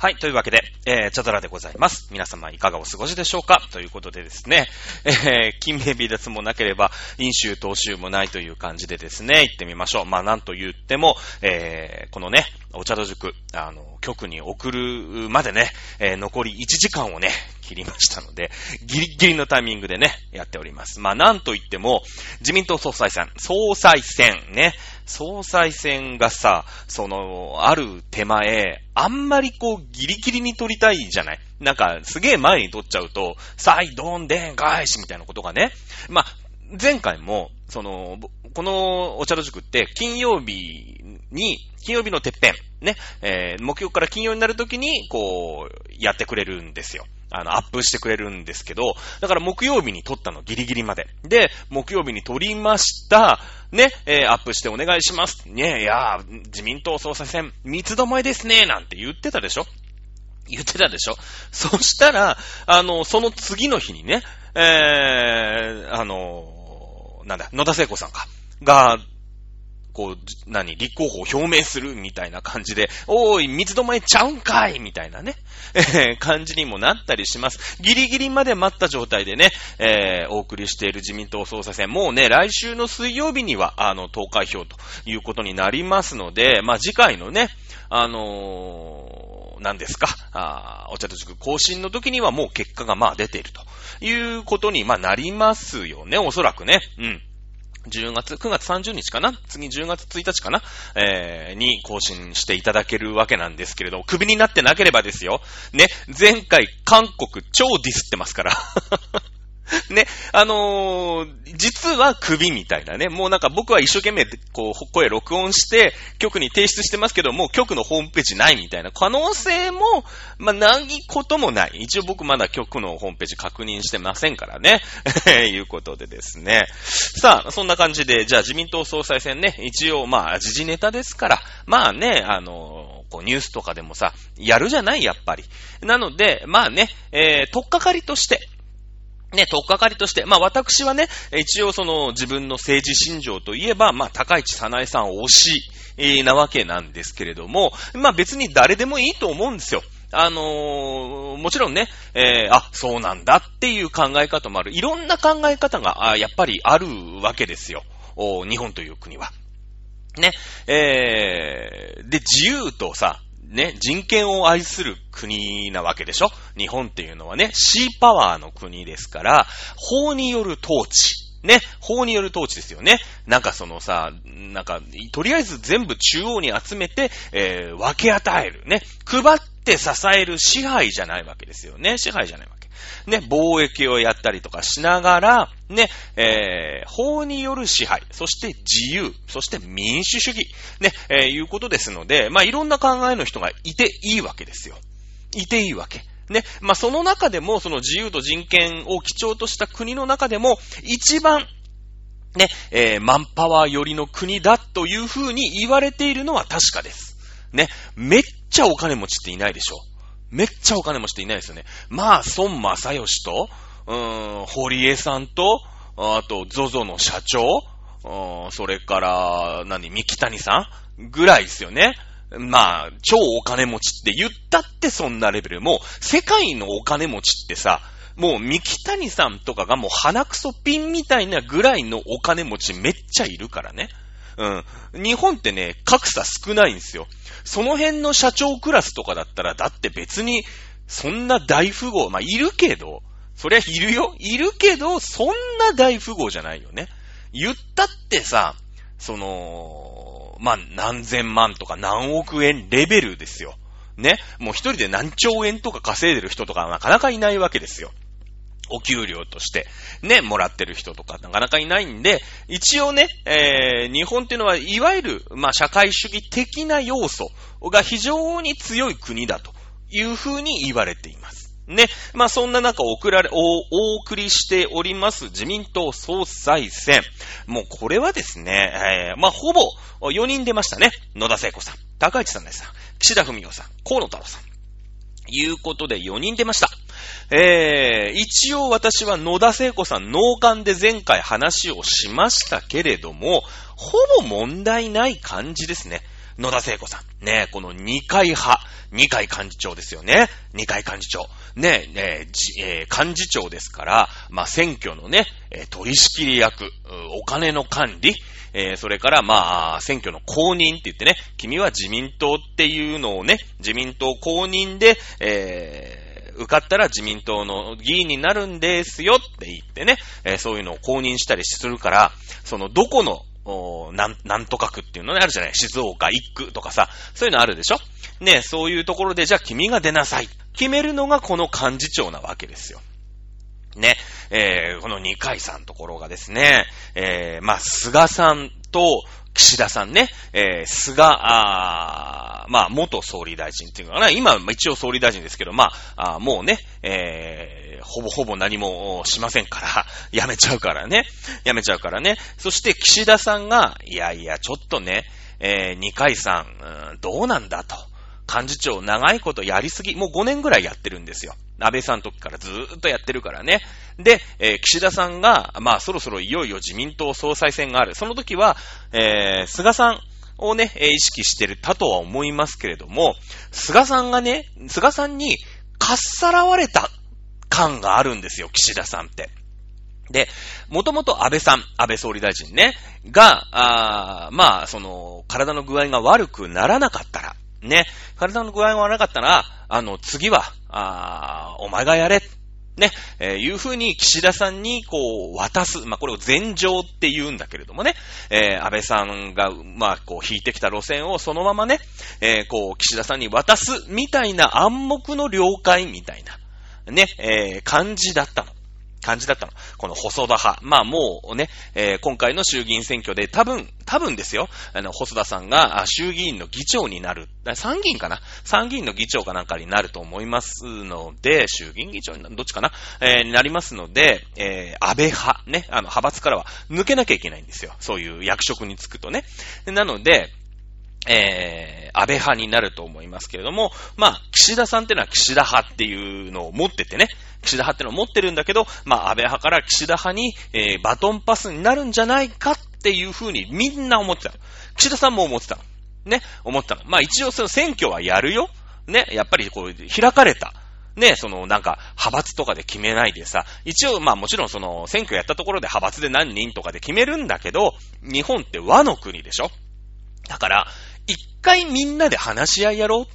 はい。というわけで、えー、チャドラでございます。皆様いかがお過ごしでしょうか？ということでですね、えー、金名微脱もなければ、飲酒、投酒もないという感じでですね、行ってみましょう。まあ、なんと言っても、えー、このね、お茶戸塾、あの、局に送るまでね、えー、残り1時間をね、切りましたので、ギリギリのタイミングでね、やっております。まあ、なんと言っても、自民党総裁選、総裁選ね、総裁選がさ、その、ある手前、あんまりこう、ギリギリに取りたいじゃない？なんか、すげえ前に取っちゃうと、さい、どんでん返しみたいなことがね。まあ、前回も、その、このお茶の塾って、金曜日に、金曜日のてっぺん、ね、えー、木曜から金曜になるときに、こう、やってくれるんですよ。あの、アップしてくれるんですけど、だから木曜日に撮ったのギリギリまで。で、木曜日に撮りました。ね、えー、アップしてお願いします。ね、いやー、自民党総裁選、三つどもえですね、なんて言ってたでしょ？言ってたでしょ？そしたら、あの、その次の日にね、えー、あの、なんだ、野田聖子さんか、が、こう、何、立候補を表明するみたいな感じで、おーい、三つどもえちゃうんかいみたいなね、えー、感じにもなったりします。ギリギリまで待った状態でね、えー、お送りしている自民党総裁選、もうね、来週の水曜日には、あの、投開票ということになりますので、まあ、次回のね、あのー、何ですか、あお茶と塾更新の時にはもう結果がまあ出ているということに、まあ、なりますよね、おそらくね。うん。10月、9月30日かな？次10月1日かな？えー、に更新していただけるわけなんですけれど、クビになってなければですよ。ね、前回韓国超ディスってますから。ね、あのー、実は首みたいなね。もうなんか僕は一生懸命、こう、声録音して、局に提出してますけど、もう局のホームページないみたいな可能性も、まあ、ないこともない。一応僕まだ局のホームページ確認してませんからね。いうことでですね。さあ、そんな感じで、じゃあ自民党総裁選ね、一応まあ、時事ネタですから、まあね、あのーこうニュースとかでもさ、やるじゃない？やっぱり。なので、まあね、えー、とっかかりとして、ね、とっかかりとして、まあ私はね、一応その自分の政治信条といえば、まあ高市早苗さん推し、えーなわけなんですけれども、まあ別に誰でもいいと思うんですよ。あのーもちろんね、えーあ、そうなんだっていう考え方もある。いろんな考え方が、あやっぱりあるわけですよ。日本という国は。ね、えー、で、自由とさ、ね、人権を愛する国なわけでしょ？日本っていうのはね、シーパワーの国ですから、法による統治。ね、法による統治ですよね。なんかそのさ、なんか、とりあえず全部中央に集めて、えー、分け与える。ね、配って支える支配じゃないわけですよね。支配じゃないわけ。ね、貿易をやったりとかしながら、ね、えー、法による支配、そして自由、そして民主主義、ね、えー、いうことですので、まあ、いろんな考えの人がいていいわけですよ。いていいわけ。ね。まあ、その中でも、その自由と人権を基調とした国の中でも、一番、ね、えー、マンパワー寄りの国だというふうに言われているのは確かです。ね。めっちゃお金持ちっていないでしょ。めっちゃお金持ちっていないですよね。まあ、孫正義と、うーん、堀江さんと、あと、ゾゾの社長、うんそれから、何、三木谷さんぐらいですよね。まあ、超お金持ちって言ったってそんなレベル。もう、世界のお金持ちってさ、もう三木谷さんとかがもう鼻くそピンみたいなぐらいのお金持ちめっちゃいるからね。ん。日本ってね、格差少ないんですよ。その辺の社長クラスとかだったら、だって別に、そんな大富豪、まあ、いるけど、そりゃいるよ。いるけど、そんな大富豪じゃないよね。言ったってさ、その、まあ、何千万とか何億円レベルですよ。ね。もう一人で何兆円とか稼いでる人とかなかなかいないわけですよ。お給料として、ね、もらってる人とかなかなかいないんで、一応ね、えー、日本っていうのは、いわゆる、まあ、社会主義的な要素が非常に強い国だというふうに言われています。ね。まあ、そんな中送られ、お、お送りしております自民党総裁選。もうこれはですね、えー、まあ、ほぼ4人出ましたね。野田聖子さん、高市さんです、岸田文雄さん、河野太郎さん。いうことで4人出ました。えー、一応私は野田聖子さん脳幹で前回話をしましたけれども、ほぼ問題ない感じですね。野田聖子さん。ね、この二階派、二階幹事長ですよね。二階幹事長。ね、えーえー、幹事長ですから、まあ、選挙のね、取り仕切り役、お金の管理、えー、それからまあ、選挙の公認って言ってね、君は自民党っていうのをね、自民党公認で、えー受かったら自民党の議員になるんですよって言ってね、えー、そういうのを公認したりするから、そのどこのなん、なんとか区っていうのね、あるじゃない静岡一区とかさ、そういうのあるでしょ？ね、そういうところで、じゃあ君が出なさい。決めるのがこの幹事長なわけですよ。ね、えー、この二階さんところがですね、えー、まあ、菅さんと、岸田さんね、えー、菅、あまあ、元総理大臣っていうのかな、今、一応総理大臣ですけど、まあ、あもうね、えー、ほぼほぼ何もしませんから、やめちゃうからね、やめちゃうからね。そして岸田さんが、いやいや、ちょっとね、えー、二階さん、うん、どうなんだと。幹事長長いことやりすぎ、もう5年ぐらいやってるんですよ。安倍さんの時からずーっとやってるからね。で、えー、岸田さんが、まあそろそろいよいよ自民党総裁選がある。その時は、えー、菅さんをね、意識してるたとは思いますけれども、菅さんがね、菅さんにかっさらわれた感があるんですよ、岸田さんって。で、もともと安倍さん、安倍総理大臣ね、が、あまあ、その、体の具合が悪くならなかったら、ね。体の具合が悪かったら、あの、次は、あお前がやれ。ね、えー、いうふうに岸田さんにこう渡す。まあ、これを前情って言うんだけれどもね、えー、安倍さんが、まあ、こう引いてきた路線をそのままね、えー、こう岸田さんに渡すみたいな暗黙の了解みたいな、ね、えー、感じだったの。感じだったの。この細田派。まあもうね、えー、今回の衆議院選挙で多分、多分ですよ、あの、細田さんが衆議院の議長になる。参議院かな？参議院の議長かなんかになると思いますので、衆議院議長になる、どっちかな？えー、になりますので、えー、安倍派、ね、あの、派閥からは抜けなきゃいけないんですよ。そういう役職に就くとね。なので、えー、安倍派になると思いますけれども、まあ、岸田さんってのは岸田派っていうのを持っててね、岸田派ってのを持ってるんだけど、まあ、安倍派から岸田派に、えー、バトンパスになるんじゃないかっていうふうにみんな思ってたの。岸田さんも思ってたの。ね、思ってたの。まあ、一応その選挙はやるよ。ね、やっぱりこう、開かれた。ね、そのなんか、派閥とかで決めないでさ、一応まあもちろんその選挙やったところで派閥で何人とかで決めるんだけど、日本って和の国でしょだから、一回みんなで話し合いやろ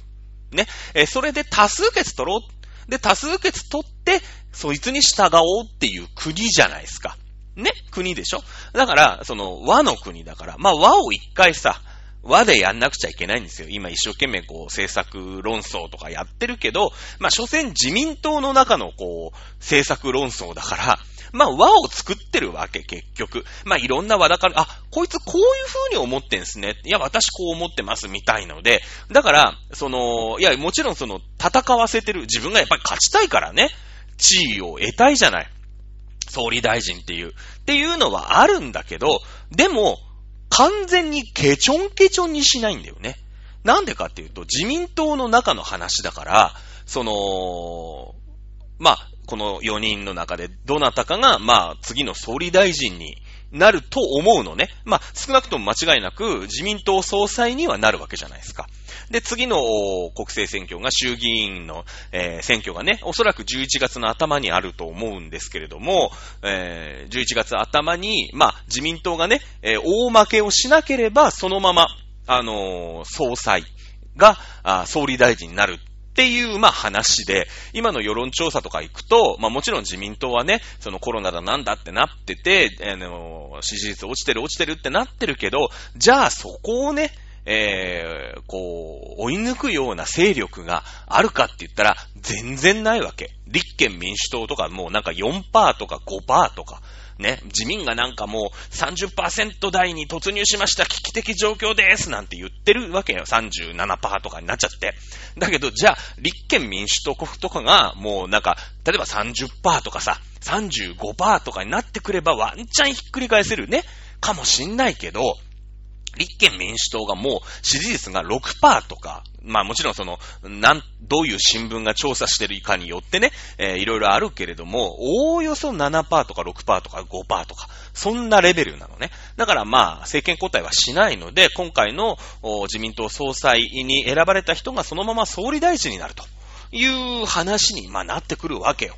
う。ね。えそれで多数決取ろう。で、多数決取って、そいつに従おうっていう国じゃないですか。ね国でしょだから、その和の国だから、まあ和を一回さ、和でやんなくちゃいけないんですよ。今一生懸命こう政策論争とかやってるけど、まあ所詮自民党の中のこう政策論争だから、まあ、和を作ってるわけ、結局。まあ、いろんな和だから、あ、こいつこういう風に思ってんすね。いや、私こう思ってます、みたいので。だから、その、いや、もちろんその、戦わせてる、自分がやっぱり勝ちたいからね、地位を得たいじゃない。総理大臣っていう。っていうのはあるんだけど、でも、完全にケチョンケチョンにしないんだよね。なんでかっていうと、自民党の中の話だから、その、まあ、この4人の中でどなたかが、まあ、次の総理大臣になると思うのね。まあ、少なくとも間違いなく自民党総裁にはなるわけじゃないですか。で、次の国政選挙が衆議院の、えー、選挙がね、おそらく11月の頭にあると思うんですけれども、えー、11月頭に、まあ、自民党がね、えー、大負けをしなければ、そのまま、あの、総裁が、総理大臣になるっていう、まあ話で、今の世論調査とか行くと、まあもちろん自民党はね、そのコロナだなんだってなってて、あの、支持率落ちてる落ちてるってなってるけど、じゃあそこをね、えー、こう、追い抜くような勢力があるかって言ったら、全然ないわけ。立憲民主党とかもうなんか4%とか5%とか、ね、自民がなんかもう30%台に突入しました、危機的状況ですなんて言ってるわけよ。37%とかになっちゃって。だけど、じゃあ、立憲民主党国とかがもうなんか、例えば30%とかさ、35%とかになってくればワンチャンひっくり返せるね、かもしんないけど、立憲民主党がもう支持率が6%とか、まあもちろんその、なん、どういう新聞が調査してるかによってね、えー、いろいろあるけれども、おおよそ7%とか6%とか5%とか、そんなレベルなのね。だからまあ、政権交代はしないので、今回の自民党総裁に選ばれた人がそのまま総理大臣になるという話に、まあ、なってくるわけよ。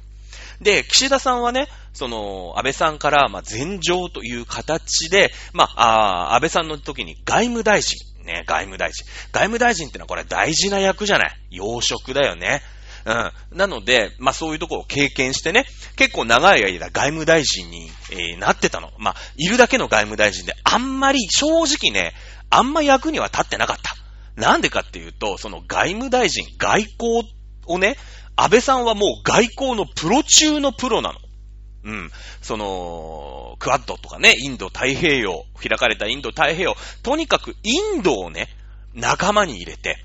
で、岸田さんはね、その、安倍さんから、まあ、前情という形で、まあ、あ安倍さんの時に外務大臣、ね、外務大臣。外務大臣ってのはこれ大事な役じゃない。要職だよね。うん。なので、まあそういうとこを経験してね、結構長い間外務大臣に、えー、なってたの。まあ、いるだけの外務大臣で、あんまり正直ね、あんま役には立ってなかった。なんでかっていうと、その外務大臣、外交をね、安倍さんはもう外交のプロ中のプロなの。うん。その、クワッドとかね、インド太平洋、開かれたインド太平洋、とにかくインドをね、仲間に入れて、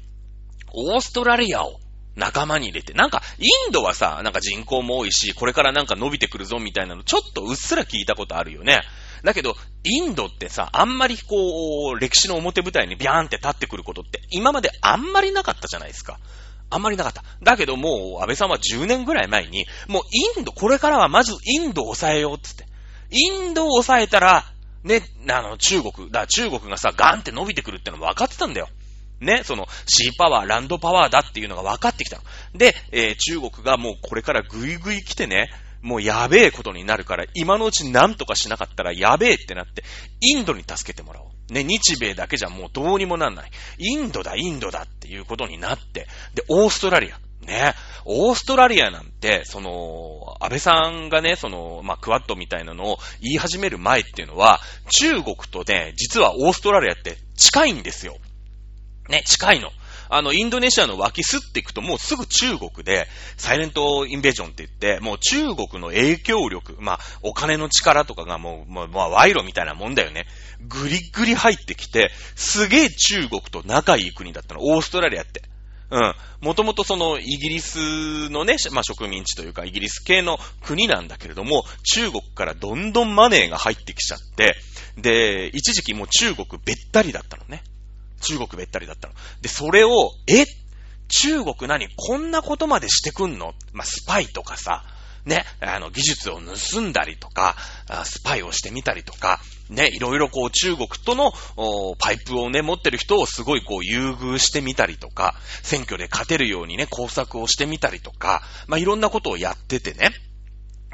オーストラリアを仲間に入れて、なんか、インドはさ、なんか人口も多いし、これからなんか伸びてくるぞみたいなの、ちょっとうっすら聞いたことあるよね。だけど、インドってさ、あんまりこう、歴史の表舞台にビャーンって立ってくることって、今まであんまりなかったじゃないですか。あんまりなかった。だけどもう、安倍さんは10年ぐらい前に、もうインド、これからはまずインドを抑えようってって。インドを抑えたら、ね、あの、中国、だ中国がさ、ガンって伸びてくるってのも分かってたんだよ。ね、その、シーパワー、ランドパワーだっていうのが分かってきたの。で、えー、中国がもうこれからぐいぐい来てね、もうやべえことになるから、今のうち何とかしなかったらやべえってなって、インドに助けてもらおう。ね、日米だけじゃもうどうにもなんない。インドだ、インドだっていうことになって、で、オーストラリア。ね、オーストラリアなんて、その、安倍さんがね、その、まあ、クワッドみたいなのを言い始める前っていうのは、中国とね、実はオーストラリアって近いんですよ。ね、近いの。あの、インドネシアの脇すっていくともうすぐ中国で、サイレントインベージョンって言って、もう中国の影響力、まあ、お金の力とかがもう、もう、まあ、賄賂みたいなもんだよね。ぐりぐり入ってきて、すげえ中国と仲いい国だったの。オーストラリアって。うん。もともとそのイギリスのね、まあ、植民地というかイギリス系の国なんだけれども、中国からどんどんマネーが入ってきちゃって、で、一時期もう中国べったりだったのね。中国べったりだったの。で、それを、え？中国何？こんなことまでしてくんの？まあ、スパイとかさ、ね、あの、技術を盗んだりとか、スパイをしてみたりとか、ね、いろいろこう中国とのパイプをね、持ってる人をすごいこう優遇してみたりとか、選挙で勝てるようにね、工作をしてみたりとか、まあ、いろんなことをやっててね。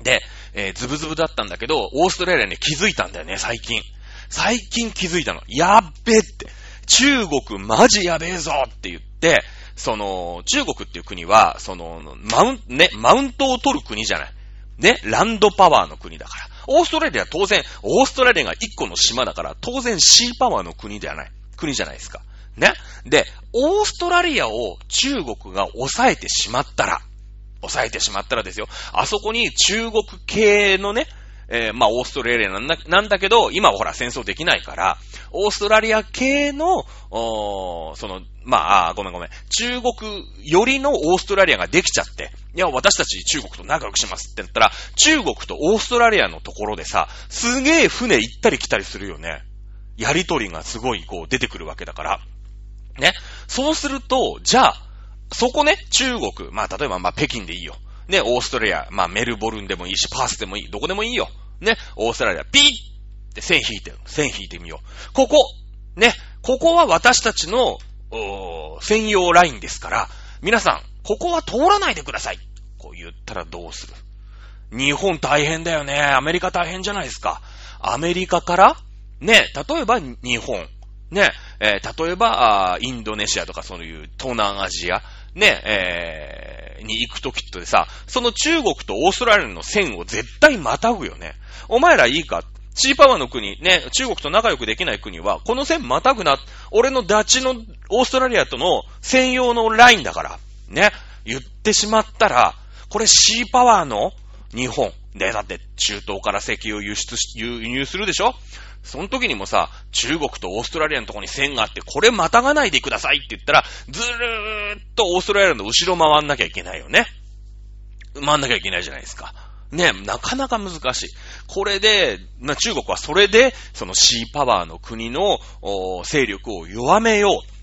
で、えー、ズブズブだったんだけど、オーストラリアに気づいたんだよね、最近。最近気づいたの。やっべって。中国マジやべえぞって言って、その、中国っていう国は、その、マウン、ね、マウントを取る国じゃない。ね、ランドパワーの国だから。オーストラリアは当然、オーストラリアが一個の島だから、当然シーパワーの国ではない。国じゃないですか。ね。で、オーストラリアを中国が抑えてしまったら、抑えてしまったらですよ。あそこに中国系のね、えー、まあ、オーストラリアなんだなんだけど、今はほら戦争できないから、オーストラリア系の、その、まあ、ごめんごめん。中国よりのオーストラリアができちゃって、いや、私たち中国と仲良くしますって言ったら、中国とオーストラリアのところでさ、すげえ船行ったり来たりするよね。やりとりがすごいこう出てくるわけだから。ね。そうすると、じゃあ、そこね、中国、まあ例えばまあ北京でいいよ。ね、オーストラリア、まあメルボルンでもいいし、パースでもいい、どこでもいいよ。ね、オーストラリア、ピーって線引いてる。線引いてみよう。ここ、ね、ここは私たちの、お専用ラインですから、皆さん、ここは通らないでください。こう言ったらどうする日本大変だよね。アメリカ大変じゃないですか。アメリカから、ね、例えば日本、ね、えー、例えばインドネシアとかそういう東南アジア、ね、えー、に行くときってさ、その中国とオーストラリアの線を絶対またぐよね。お前らいいか？シーパワーの国、ね、中国と仲良くできない国は、この線またぐな、俺のダチのオーストラリアとの専用のラインだから、ね、言ってしまったら、これシーパワーの日本。で、だって中東から石油を輸出し、輸入するでしょ？その時にもさ、中国とオーストラリアのとこに線があって、これまたがないでくださいって言ったら、ずるーっとオーストラリアの後ろ回んなきゃいけないよね。回んなきゃいけないじゃないですか。ね、なかなか難しい。これで、まあ、中国はそれで、そのシーパワーの国の勢力を弱めよう。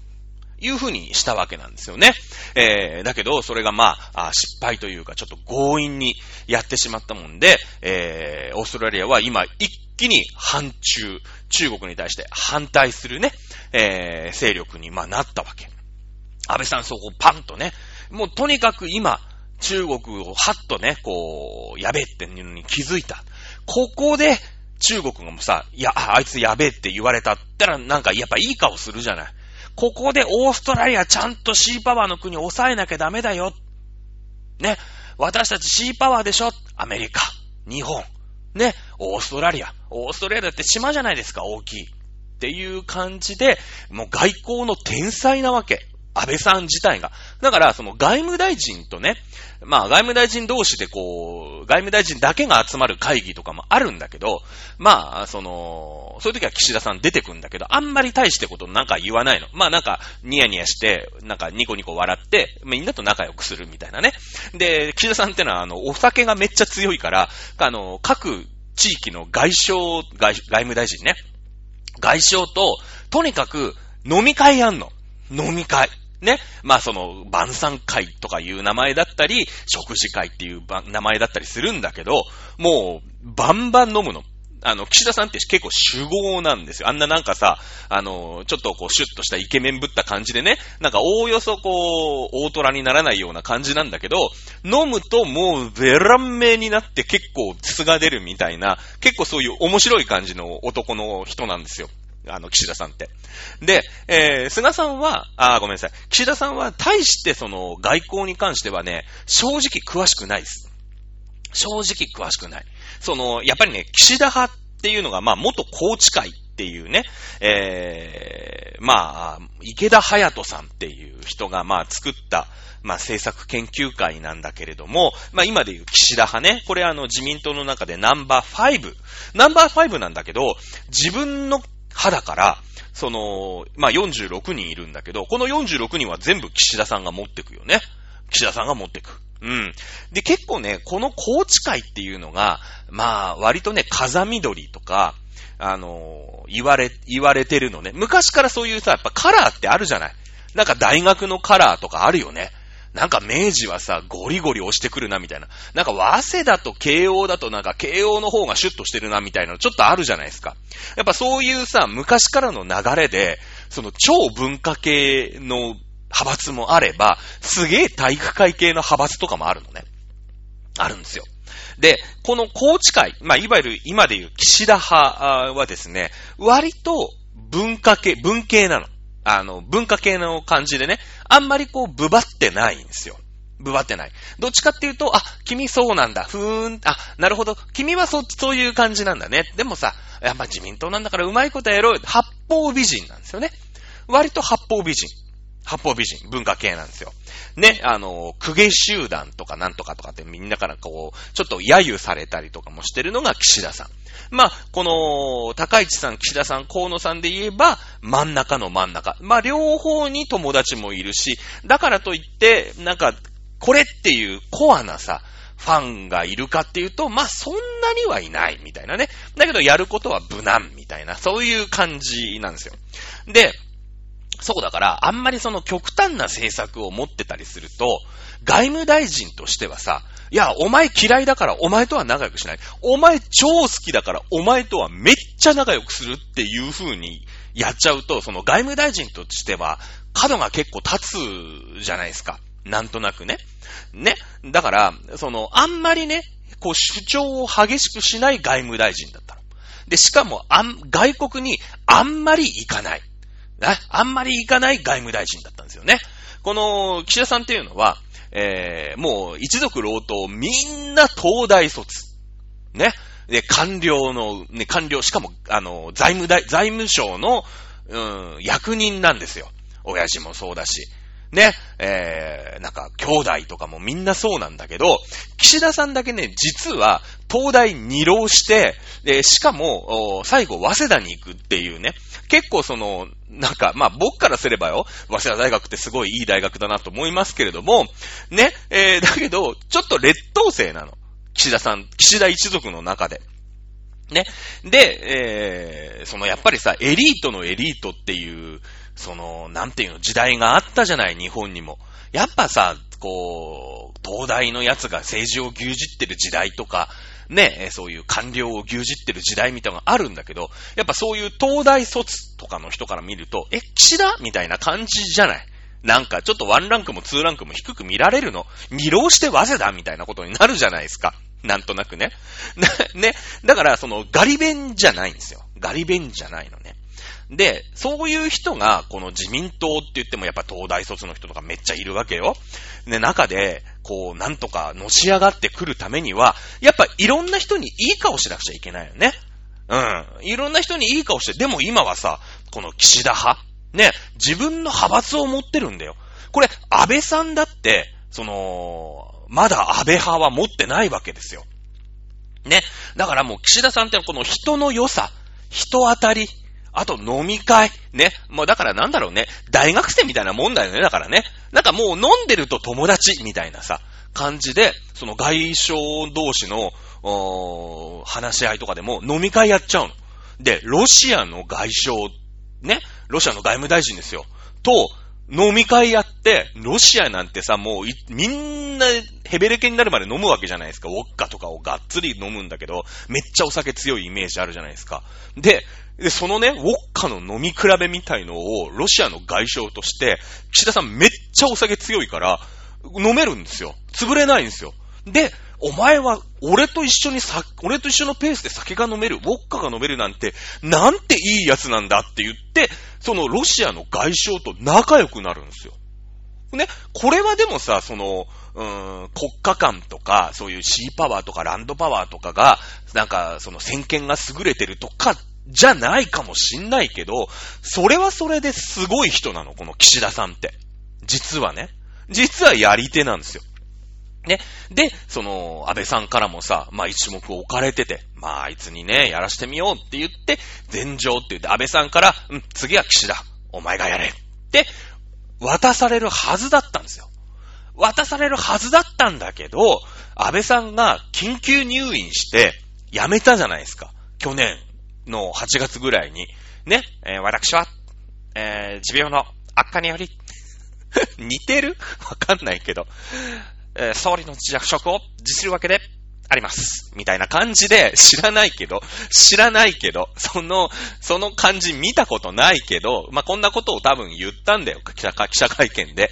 いうふうにしたわけなんですよね。えー、だけど、それがまあ、失敗というか、ちょっと強引にやってしまったもんで、えー、オーストラリアは今、一気に反中、中国に対して反対するね、えー、勢力にまあなったわけ。安倍さんそこパンとね、もうとにかく今、中国をはっとね、こう、やべえっていうのに気づいた。ここで、中国がもさ、いや、あいつやべえって言われたったらなんかやっぱいい顔するじゃない。ここでオーストラリアちゃんとシーパワーの国を抑えなきゃダメだよ。ね。私たちシーパワーでしょアメリカ、日本、ね、オーストラリア。オーストラリアだって島じゃないですか、大きい。っていう感じで、もう外交の天才なわけ。安倍さん自体が。だから、その外務大臣とね、まあ外務大臣同士でこう、外務大臣だけが集まる会議とかもあるんだけど、まあ、その、そういう時は岸田さん出てくんだけど、あんまり大してことなんか言わないの。まあなんか、ニヤニヤして、なんかニコニコ笑って、みんなと仲良くするみたいなね。で、岸田さんってのは、あの、お酒がめっちゃ強いから、あの、各地域の外相、外、外務大臣ね。外相と、とにかく飲み会やんの。飲み会。ね。まあその、晩餐会とかいう名前だったり、食事会っていう名前だったりするんだけど、もう、バンバン飲むの。あの、岸田さんって結構主語なんですよ。あんななんかさ、あの、ちょっとこうシュッとしたイケメンぶった感じでね、なんかおおよそこう、大虎にならないような感じなんだけど、飲むともうベランメになって結構素が出るみたいな、結構そういう面白い感じの男の人なんですよ。あの、岸田さんって。で、えー、菅さんは、あ、ごめんなさい。岸田さんは、対してその、外交に関してはね、正直詳しくないです。正直詳しくない。その、やっぱりね、岸田派っていうのが、まあ、元宏池会っていうね、えー、まあ、池田隼人さんっていう人が、まあ、作った、まあ、政策研究会なんだけれども、まあ、今でいう岸田派ね、これあの、自民党の中でナンバー5。ナンバー5なんだけど、自分の派だから、その、まあ、46人いるんだけど、この46人は全部岸田さんが持ってくよね。岸田さんが持ってく。うん。で、結構ね、この高知会っていうのが、まあ、割とね、風緑とか、あの言われ、言われてるのね。昔からそういうさ、やっぱカラーってあるじゃない。なんか大学のカラーとかあるよね。なんか明治はさ、ゴリゴリ押してくるなみたいな。なんか早稲田と慶応だとなんか慶応の方がシュッとしてるなみたいなのちょっとあるじゃないですか。やっぱそういうさ、昔からの流れで、その超文化系の派閥もあれば、すげえ体育会系の派閥とかもあるのね。あるんですよ。で、この高知会、まあ、いわゆる今でいう岸田派はですね、割と文化系、文系なの。あの、文化系の感じでね、あんまりこう、ぶばってないんですよ。ぶばってない。どっちかっていうと、あ、君そうなんだ。ふーん、あ、なるほど。君はそ、そういう感じなんだね。でもさ、やっぱ自民党なんだからうまいことやろうよ。八方美人なんですよね。割と八方美人。八方美人。文化系なんですよ。ね、あの、公家集団とかなんとかとかってみんなからこう、ちょっと揶揄されたりとかもしてるのが岸田さん。まあ、この、高市さん、岸田さん、河野さんで言えば、真ん中の真ん中。まあ、両方に友達もいるし、だからといって、なんか、これっていうコアなさ、ファンがいるかっていうと、まあ、そんなにはいないみたいなね。だけど、やることは無難みたいな、そういう感じなんですよ。で、そうだから、あんまりその極端な政策を持ってたりすると、外務大臣としてはさ、いや、お前嫌いだからお前とは仲良くしない。お前超好きだからお前とはめっちゃ仲良くするっていう風にやっちゃうと、その外務大臣としては角が結構立つじゃないですか。なんとなくね。ね。だから、その、あんまりね、こう主張を激しくしない外務大臣だったの。で、しかも、あん、外国にあんまり行かない。あんまり行かない外務大臣だったんですよね。この、岸田さんっていうのは、えー、もう一族老党みんな東大卒。ね。で、官僚の、ね、官僚、しかも、あの、財務大、財務省の、うん、役人なんですよ。親父もそうだし。ね、えー、なんか、兄弟とかもみんなそうなんだけど、岸田さんだけね、実は、東大二浪して、で、しかも、最後、早稲田に行くっていうね、結構その、なんか、まあ僕からすればよ、早稲田大学ってすごいいい大学だなと思いますけれども、ね、えー、だけど、ちょっと劣等生なの。岸田さん、岸田一族の中で。ね。で、えー、そのやっぱりさ、エリートのエリートっていう、その、なんていうの、時代があったじゃない、日本にも。やっぱさ、こう、東大のやつが政治を牛耳ってる時代とか、ね、そういう官僚を牛耳ってる時代みたいなのがあるんだけど、やっぱそういう東大卒とかの人から見ると、え、岸田みたいな感じじゃない？なんかちょっとワンランクもツーランクも低く見られるの？二浪して早稲田みたいなことになるじゃないですか。なんとなくね。ね。だから、その、ガリ弁じゃないんですよ。ガリ弁じゃないのね。で、そういう人が、この自民党って言ってもやっぱ東大卒の人とかめっちゃいるわけよ。ね、中で、こう、なんとかのし上がってくるためには、やっぱいろんな人にいい顔しなくちゃいけないよね。うん。いろんな人にいい顔して、でも今はさ、この岸田派、ね、自分の派閥を持ってるんだよ。これ、安倍さんだって、その、まだ安倍派は持ってないわけですよ。ね。だからもう岸田さんってこの人の良さ、人当たり、あと飲み会、ね。もうだからなんだろうね。大学生みたいなもんだよね。だからね。なんかもう飲んでると友達みたいなさ、感じで、その外相同士の、おー話し合いとかでも飲み会やっちゃうの。で、ロシアの外相、ね。ロシアの外務大臣ですよ。と、飲み会やって、ロシアなんてさ、もうみんなヘベレケになるまで飲むわけじゃないですか。ウォッカとかをがっつり飲むんだけど、めっちゃお酒強いイメージあるじゃないですか。で、で、そのね、ウォッカの飲み比べみたいのを、ロシアの外相として、岸田さんめっちゃお酒強いから、飲めるんですよ。潰れないんですよ。で、お前は、俺と一緒にさ、俺と一緒のペースで酒が飲める、ウォッカが飲めるなんて、なんていいやつなんだって言って、そのロシアの外相と仲良くなるんですよ。ね、これはでもさ、その、うーん、国家間とか、そういうシーパワーとかランドパワーとかが、なんか、その先見が優れてるとか、じゃないかもしんないけど、それはそれですごい人なの、この岸田さんって。実はね。実はやり手なんですよ。ね。で、その、安倍さんからもさ、まあ一目置かれてて、まああいつにね、やらしてみようって言って、前場って言って、安倍さんから、うん、次は岸田、お前がやれって、渡されるはずだったんですよ。渡されるはずだったんだけど、安倍さんが緊急入院して、辞めたじゃないですか。去年の8月ぐらいに。ね、えー、私は、えー、持病の悪化により、似てる？わかんないけど、えー、総理の役職を辞するわけであります。みたいな感じで、知らないけど、知らないけど、その、その感じ見たことないけど、まあ、こんなことを多分言ったんだよ、記者記者会見で。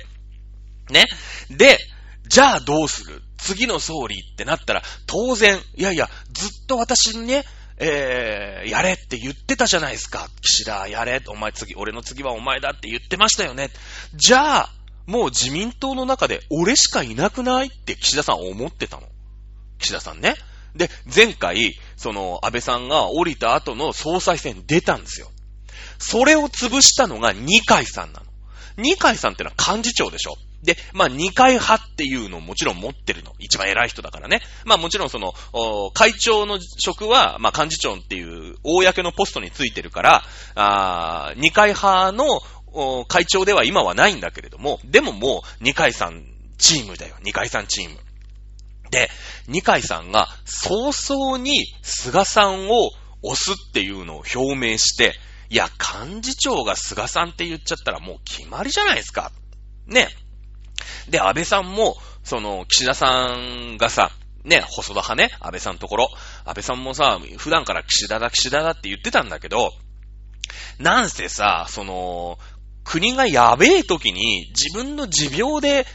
ね。で、じゃあどうする？次の総理ってなったら、当然、いやいや、ずっと私にね、えー、やれって言ってたじゃないですか。岸田、やれ。お前次、俺の次はお前だって言ってましたよね。じゃあ、もう自民党の中で俺しかいなくない？って岸田さん思ってたの。岸田さんね。で、前回、その、安倍さんが降りた後の総裁選出たんですよ。それを潰したのが二階さんなの。二階さんってのは幹事長でしょ。で、まあ、二階派っていうのをもちろん持ってるの。一番偉い人だからね。まあ、もちろんその、会長の職は、まあ、幹事長っていう、公のポストについてるから、あ二階派の会長では今はないんだけれども、でももう、二階さんチームだよ。二階さんチーム。で、二階さんが早々に菅さんを押すっていうのを表明して、いや、幹事長が菅さんって言っちゃったらもう決まりじゃないですか。ね。で、安倍さんも、その、岸田さんがさ、ね、細田派ね、安倍さんのところ。安倍さんもさ、普段から岸田だ、岸田だって言ってたんだけど、なんせさ、その、国がやべえ時に自分の持病で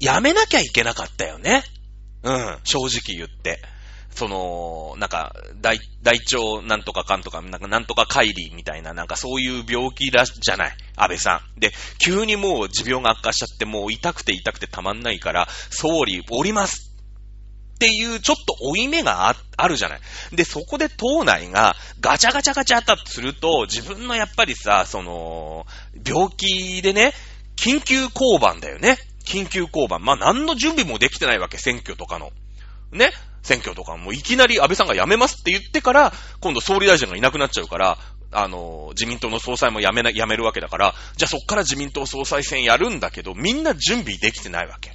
やめなきゃいけなかったよね。うん、正直言って。その、なんか、大、大腸なんとかかんとか、なんかなんとか帰りみたいな、なんかそういう病気だ、じゃない。安倍さん。で、急にもう持病が悪化しちゃって、もう痛くて痛くてたまんないから、総理降りますっていうちょっと負い目がああるじゃない。で、そこで党内がガチャガチャガチャっとすると、自分のやっぱりさ、その、病気でね、緊急交番だよね。緊急交番。まあ、何の準備もできてないわけ、選挙とかの。ね。選挙とかもいきなり安倍さんが辞めますって言ってから、今度総理大臣がいなくなっちゃうから、あの、自民党の総裁も辞めな、辞めるわけだから、じゃあそっから自民党総裁選やるんだけど、みんな準備できてないわけ。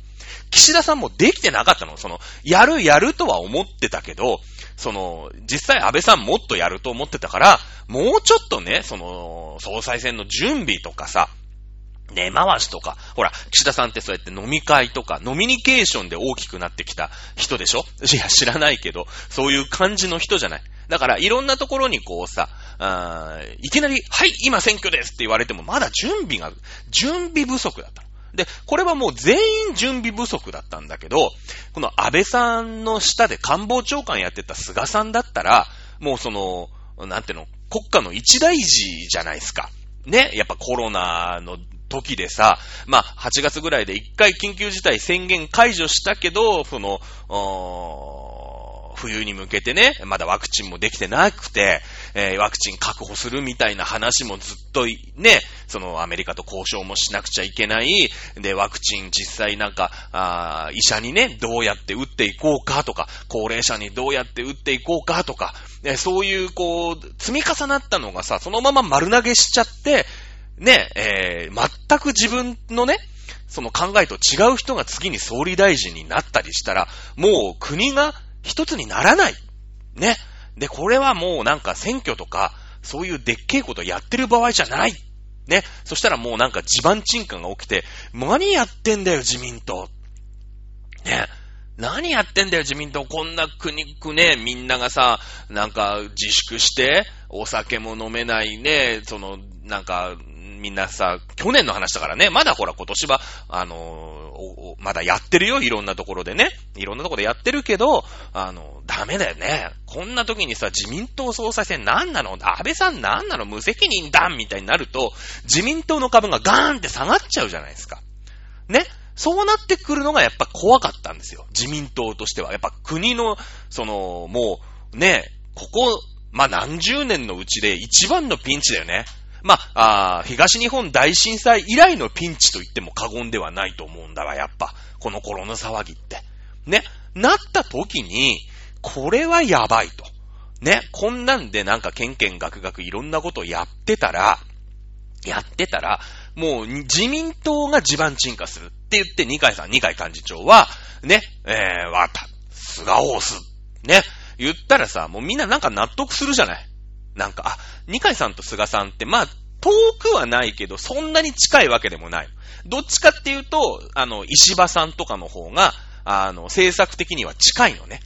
岸田さんもできてなかったの。その、やるやるとは思ってたけど、その、実際安倍さんもっとやると思ってたから、もうちょっとね、その、総裁選の準備とかさ、根回しとか、ほら、岸田さんってそうやって飲み会とか、ノミニケーションで大きくなってきた人でしょ？いや、知らないけど、そういう感じの人じゃない。だから、いろんなところにこうさ、あいきなり、はい、今選挙ですって言われても、まだ準備が、準備不足だった。で、これはもう全員準備不足だったんだけど、この安倍さんの下で官房長官やってた菅さんだったら、もうその、なんていうの、国家の一大事じゃないですか。ね、やっぱコロナの時でさ、まあ、8月ぐらいで一回緊急事態宣言解除したけど、その、冬に向けてね、まだワクチンもできてなくて、えー、ワクチン確保するみたいな話もずっとね、そのアメリカと交渉もしなくちゃいけない。で、ワクチン実際なんか、あ医者にね、どうやって打っていこうかとか、高齢者にどうやって打っていこうかとか、そういうこう、積み重なったのがさ、そのまま丸投げしちゃって、ね、えー、全く自分のね、その考えと違う人が次に総理大臣になったりしたら、もう国が一つにならない。ね。で、これはもうなんか選挙とか、そういうでっけえことやってる場合じゃない。ね。そしたらもうなんか地盤沈下が起きて、何やってんだよ、自民党。ね。何やってんだよ、自民党。こんな国くね、みんながさ、なんか自粛して、お酒も飲めないね、その、なんか、みんなさ、去年の話だからね、まだほら今年は、あのー、まだやってるよ、いろんなところでね。いろんなところでやってるけど、あの、ダメだよね。こんな時にさ、自民党総裁選何なの？安倍さん何なの？無責任だみたいになると、自民党の株がガーンって下がっちゃうじゃないですか。ね？そうなってくるのがやっぱ怖かったんですよ。自民党としては。やっぱ国の、その、もう、ね、ここ、まあ、何十年のうちで一番のピンチだよね。まあ、あ東日本大震災以来のピンチと言っても過言ではないと思うんだわ、やっぱ。この頃の騒ぎって。ね。なった時に、これはやばいと。ね。こんなんでなんかケンケンガクガクいろんなことやってたら、やってたら、もう自民党が地盤沈下するって言って二階さん、二階幹事長は、ね、えー、わかった。菅を押す。ね。言ったらさ、もうみんななんか納得するじゃない。なんか、あ、二階さんと菅さんって、まあ、遠くはないけど、そんなに近いわけでもない。どっちかっていうと、あの、石破さんとかの方が、あの、政策的には近いのね。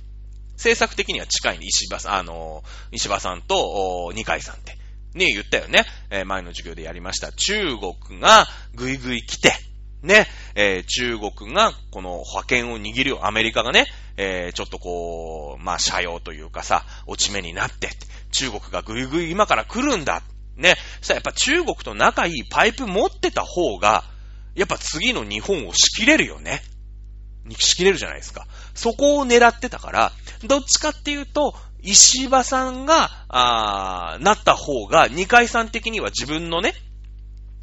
政策的には近いね。石破さん、あの、石破さんと、二階さんって。ね、言ったよね。えー、前の授業でやりました。中国がぐいぐい来て、ね、えー、中国がこの覇権を握るよ。アメリカがね、えー、ちょっとこう、まあ、社用というかさ、落ち目になって、中国がぐいぐい今から来るんだ。ね。そしたらやっぱ中国と仲いいパイプ持ってた方が、やっぱ次の日本を仕切れるよね。仕切れるじゃないですか。そこを狙ってたから、どっちかっていうと、石破さんが、あなった方が、二階さん的には自分のね、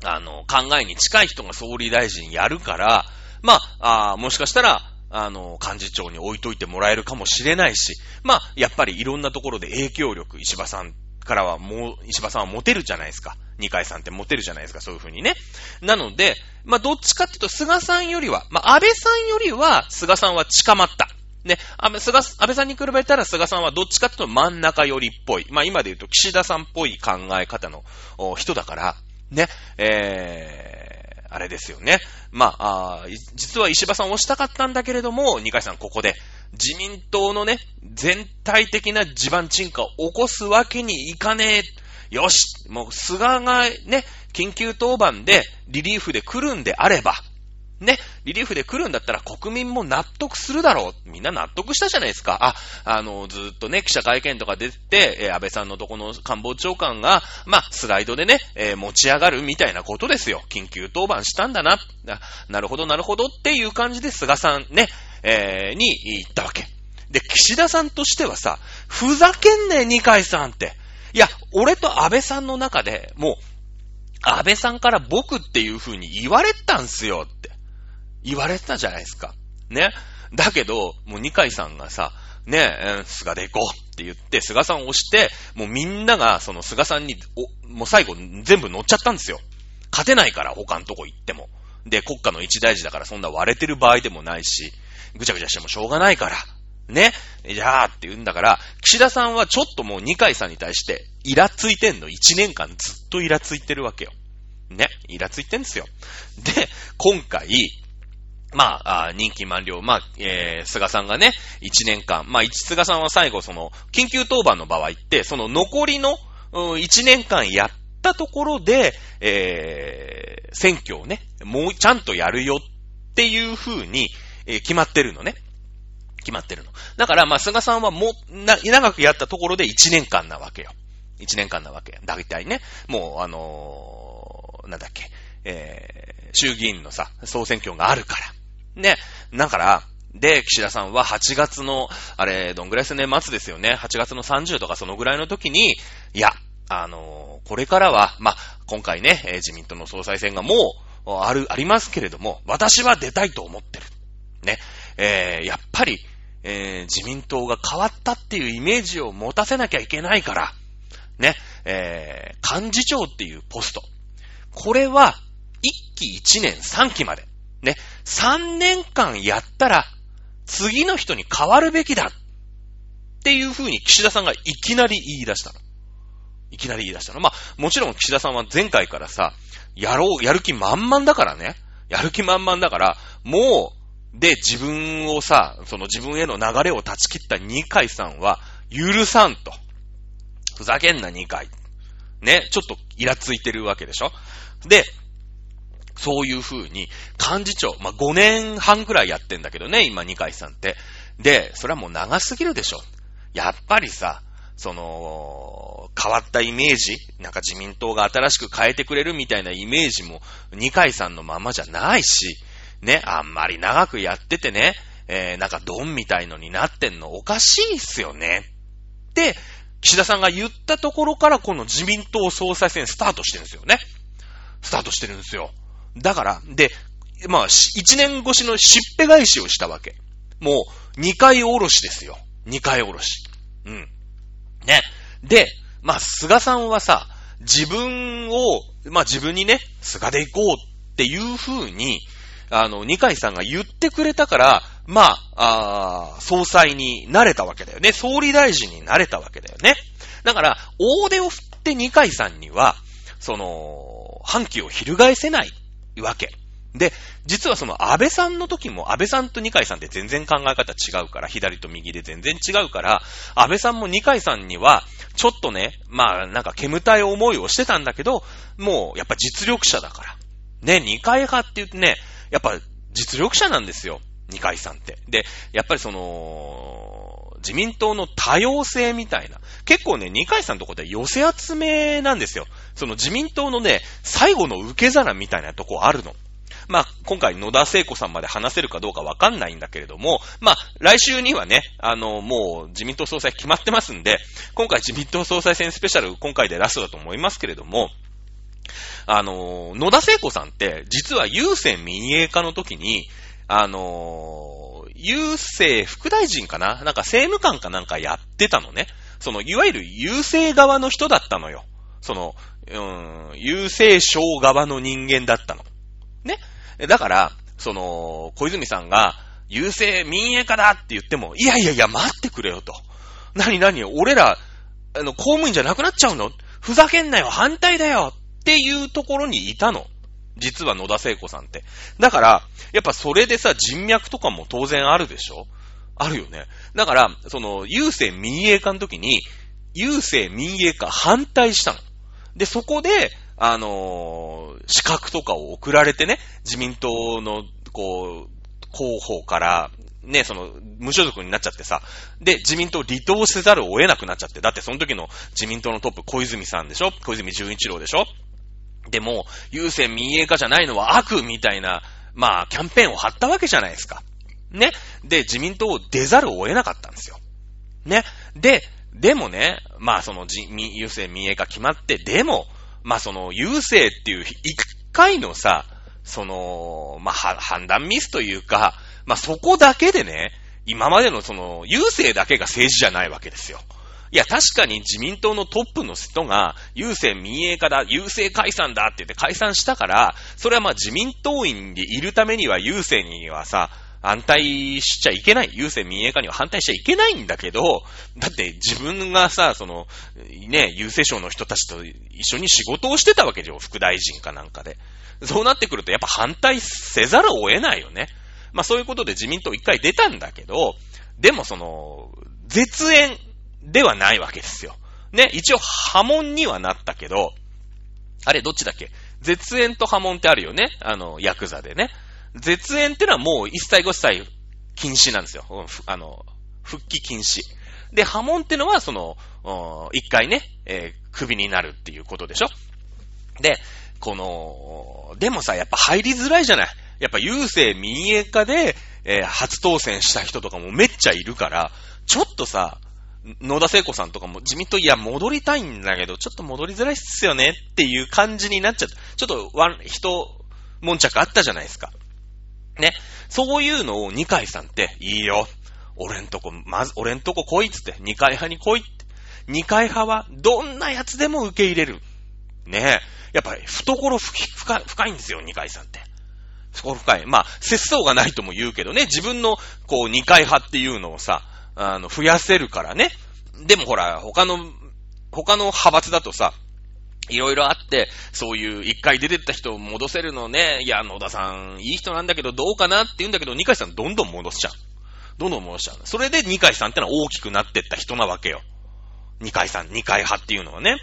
あの、考えに近い人が総理大臣やるから、まあ、あもしかしたら、あの、幹事長に置いといてもらえるかもしれないし、まあ、やっぱりいろんなところで影響力、石破さんからはもう、石破さんは持てるじゃないですか。二階さんって持てるじゃないですか、そういうふうにね。なので、まあ、どっちかっていうと、菅さんよりは、まあ、安倍さんよりは、菅さんは近まった。ね、安倍、菅、安倍さんに比べたら菅さんはどっちかっていうと真ん中寄りっぽい。まあ、今で言うと岸田さんっぽい考え方の人だから、ね、えー、あれですよね。まあ、あ実は石破さん押したかったんだけれども、二階さんここで、自民党のね、全体的な地盤沈下を起こすわけにいかねえ。よしもう菅がね、緊急当番でリリーフで来るんであれば、ね、リリーフで来るんだったら国民も納得するだろう。みんな納得したじゃないですか。あ、あの、ずっとね、記者会見とか出て、えー、安倍さんのとこの官房長官が、まあ、スライドでね、えー、持ち上がるみたいなことですよ。緊急当番したんだな。なるほど、なるほどっていう感じで菅さんね、えー、に言ったわけ。で、岸田さんとしてはさ、ふざけんねえ、二階さんって。いや、俺と安倍さんの中で、もう、安倍さんから僕っていう風に言われたんすよって。言われてたじゃないですか。ね。だけど、もう二階さんがさ、ねえ、菅で行こうって言って、菅さんを押して、もうみんなが、その菅さんに、お、もう最後全部乗っちゃったんですよ。勝てないから、他のとこ行っても。で、国家の一大事だからそんな割れてる場合でもないし、ぐちゃぐちゃしてもしょうがないから、ね。じゃあって言うんだから、岸田さんはちょっともう二階さんに対して、イラついてんの。一年間ずっとイラついてるわけよ。ね。イラついてんですよ。で、今回、まあ、あ任期満了。まあ、えー、菅さんがね、一年間。まあ、菅さんは最後、その、緊急当番の場合って、その残りの、一年間やったところで、えー、選挙をね、もうちゃんとやるよっていう風に、えー、決まってるのね。決まってるの。だから、まあ、菅さんはもう、な、長くやったところで1年間なわけよ。1年間なわけ。だいたいね、もう、あのー、なんだっけ、えー、衆議院のさ、総選挙があるから。ね。だから、で、岸田さんは8月の、あれ、どんぐらいですね、末ですよね。8月の30とかそのぐらいの時に、いや、あのー、これからは、まあ、今回ね、自民党の総裁選がもう、ある、ありますけれども、私は出たいと思ってる。ね。えー、やっぱり、え、自民党が変わったっていうイメージを持たせなきゃいけないから、ね、え、幹事長っていうポスト。これは、1期1年3期まで。ね、3年間やったら、次の人に変わるべきだ。っていう風に岸田さんがいきなり言い出したの。いきなり言い出したの。まあ、もちろん岸田さんは前回からさ、やろう、やる気満々だからね。やる気満々だから、もう、で、自分をさ、その自分への流れを断ち切った二階さんは、許さんと。ふざけんな二階。ね、ちょっとイラついてるわけでしょで、そういう風に、幹事長、まあ、5年半くらいやってんだけどね、今二階さんって。で、それはもう長すぎるでしょ。やっぱりさ、その、変わったイメージ、なんか自民党が新しく変えてくれるみたいなイメージも、二階さんのままじゃないし、ね、あんまり長くやっててね、えー、なんかドンみたいのになってんのおかしいっすよね。って、岸田さんが言ったところからこの自民党総裁選スタートしてるんですよね。スタートしてるんですよ。だから、で、まあ、一年越しのしっぺ返しをしたわけ。もう、二回おろしですよ。二回おろし。うん。ね。で、まあ、菅さんはさ、自分を、まあ自分にね、菅で行こうっていう風に、あの、二階さんが言ってくれたから、まあ、あ総裁になれたわけだよね。総理大臣になれたわけだよね。だから、大手を振って二階さんには、その、反旗を翻せないわけ。で、実はその安倍さんの時も、安倍さんと二階さんって全然考え方違うから、左と右で全然違うから、安倍さんも二階さんには、ちょっとね、まあなんか煙たい思いをしてたんだけど、もうやっぱ実力者だから。ね、二階派って言ってね、やっぱ実力者なんですよ。二階さんって。で、やっぱりその、自民党の多様性みたいな。結構ね、二階さんのとこで寄せ集めなんですよ。その自民党のね、最後の受け皿みたいなとこあるの。まあ、今回野田聖子さんまで話せるかどうかわかんないんだけれども、まあ、来週にはね、あの、もう自民党総裁決まってますんで、今回自民党総裁選スペシャル、今回でラストだと思いますけれども、あの、野田聖子さんって、実は郵政民営化の時に、あの、郵政副大臣かな？なんか政務官かなんかやってたのね。その、いわゆる郵政側の人だったのよ。その、うーん、郵政省側の人間だったの。ね？だから、その、小泉さんが、郵政民営化だって言っても、いやいやいや、待ってくれよと。何何？俺ら、あの、公務員じゃなくなっちゃうの？ふざけんなよ反対だよっていうところにいたの。実は野田聖子さんって。だから、やっぱそれでさ、人脈とかも当然あるでしょ？あるよね。だから、その、郵政民営化の時に、郵政民営化反対したの。で、そこで、あのー、資格とかを送られてね、自民党の、こう、広報から、ね、その、無所属になっちゃってさ、で、自民党離党せざるを得なくなっちゃって、だってその時の自民党のトップ小泉さんでしょ？小泉純一郎でしょ？でも、優先民営化じゃないのは悪みたいな、まあ、キャンペーンを張ったわけじゃないですか。ね。で、自民党を出ざるを得なかったんですよ。ね。で、でもね、まあその、優先民営化決まって、でも、まあその、優勢っていう一回のさ、その、まあ判断ミスというか、まあそこだけでね、今までのその、優勢だけが政治じゃないわけですよ。いや、確かに自民党のトップの人が、郵政民営化だ、郵政解散だって言って解散したから、それはまあ自民党員でいるためには郵政にはさ、反対しちゃいけない。郵政民営化には反対しちゃいけないんだけど、だって自分がさ、その、ね、郵政省の人たちと一緒に仕事をしてたわけじゃん、副大臣かなんかで。そうなってくるとやっぱ反対せざるを得ないよね。まあそういうことで自民党一回出たんだけど、でもその、絶縁ではないわけですよ。ね、一応波紋にはなったけど、あれどっちだっけ？絶縁と波紋ってあるよねあの、ヤクザでね。絶縁ってのはもう一切ご一切禁止なんですよ。あの、復帰禁止。で、波紋ってのはその、一回ね、えー、首になるっていうことでしょ？で、この、でもさ、やっぱ入りづらいじゃない？やっぱ郵政民営化で、えー、初当選した人とかもめっちゃいるから、ちょっとさ、野田聖子さんとかも自民党、いや、戻りたいんだけど、ちょっと戻りづらいっすよねっていう感じになっちゃった。ちょっと、ワン、人、悶着あったじゃないですか。ね。そういうのを二階さんって、いいよ。俺んとこ、まず、俺んとこ来いっつって、二階派に来いって。二階派は、どんなやつでも受け入れる。ねやっぱり、懐深い、深いんですよ、二階さんって。懐深い。まあ、節操がないとも言うけどね、自分の、こう、二階派っていうのをさ、あの、増やせるからね。でもほら、他の、他の派閥だとさ、いろいろあって、そういう一回出てった人を戻せるのね、いや、野田さん、いい人なんだけどどうかなって言うんだけど、二階さんどんどん戻しちゃう。どんどん戻しちゃう。それで二階さんってのは大きくなってった人なわけよ。二階さん、二階派っていうのはね。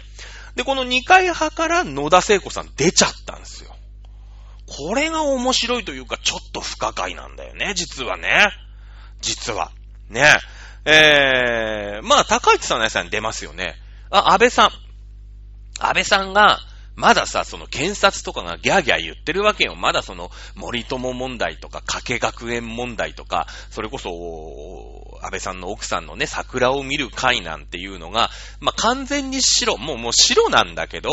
で、この二階派から野田聖子さん出ちゃったんですよ。これが面白いというか、ちょっと不可解なんだよね、実はね。実は。ね。えー、まあ、高市さんのやつに出ますよね。あ、安倍さん。安倍さんが、まださ、その検察とかがギャーギャー言ってるわけよ。まだその森友問題とか、加計学園問題とか、それこそ、安倍さんの奥さんのね、桜を見る会なんていうのが、まあ、完全に白、もうもう白なんだけど、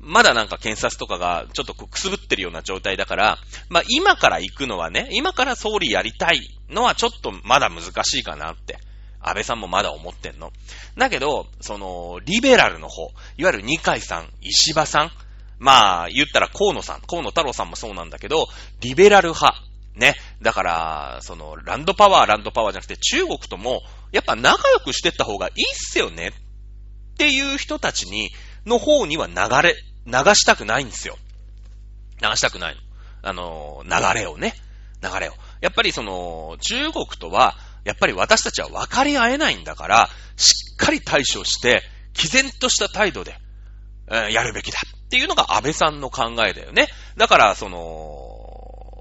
まだなんか検察とかがちょっとくすぶってるような状態だから、まあ、今から行くのはね、今から総理やりたいのはちょっとまだ難しいかなって。安倍さんもまだ思ってんの？だけど、その、リベラルの方、いわゆる二階さん、石破さん、まあ、言ったら河野さん、河野太郎さんもそうなんだけど、リベラル派、ね。だから、その、ランドパワー、ランドパワーじゃなくて、中国とも、やっぱ仲良くしてった方がいいっすよね。っていう人たちに、の方には流れ、流したくないんですよ。流したくないの。あの、流れをね。流れを。やっぱりその、中国とは、やっぱり私たちは分かり合えないんだから、しっかり対処して、毅然とした態度で、えー、やるべきだっていうのが安倍さんの考えだよね。だから、その、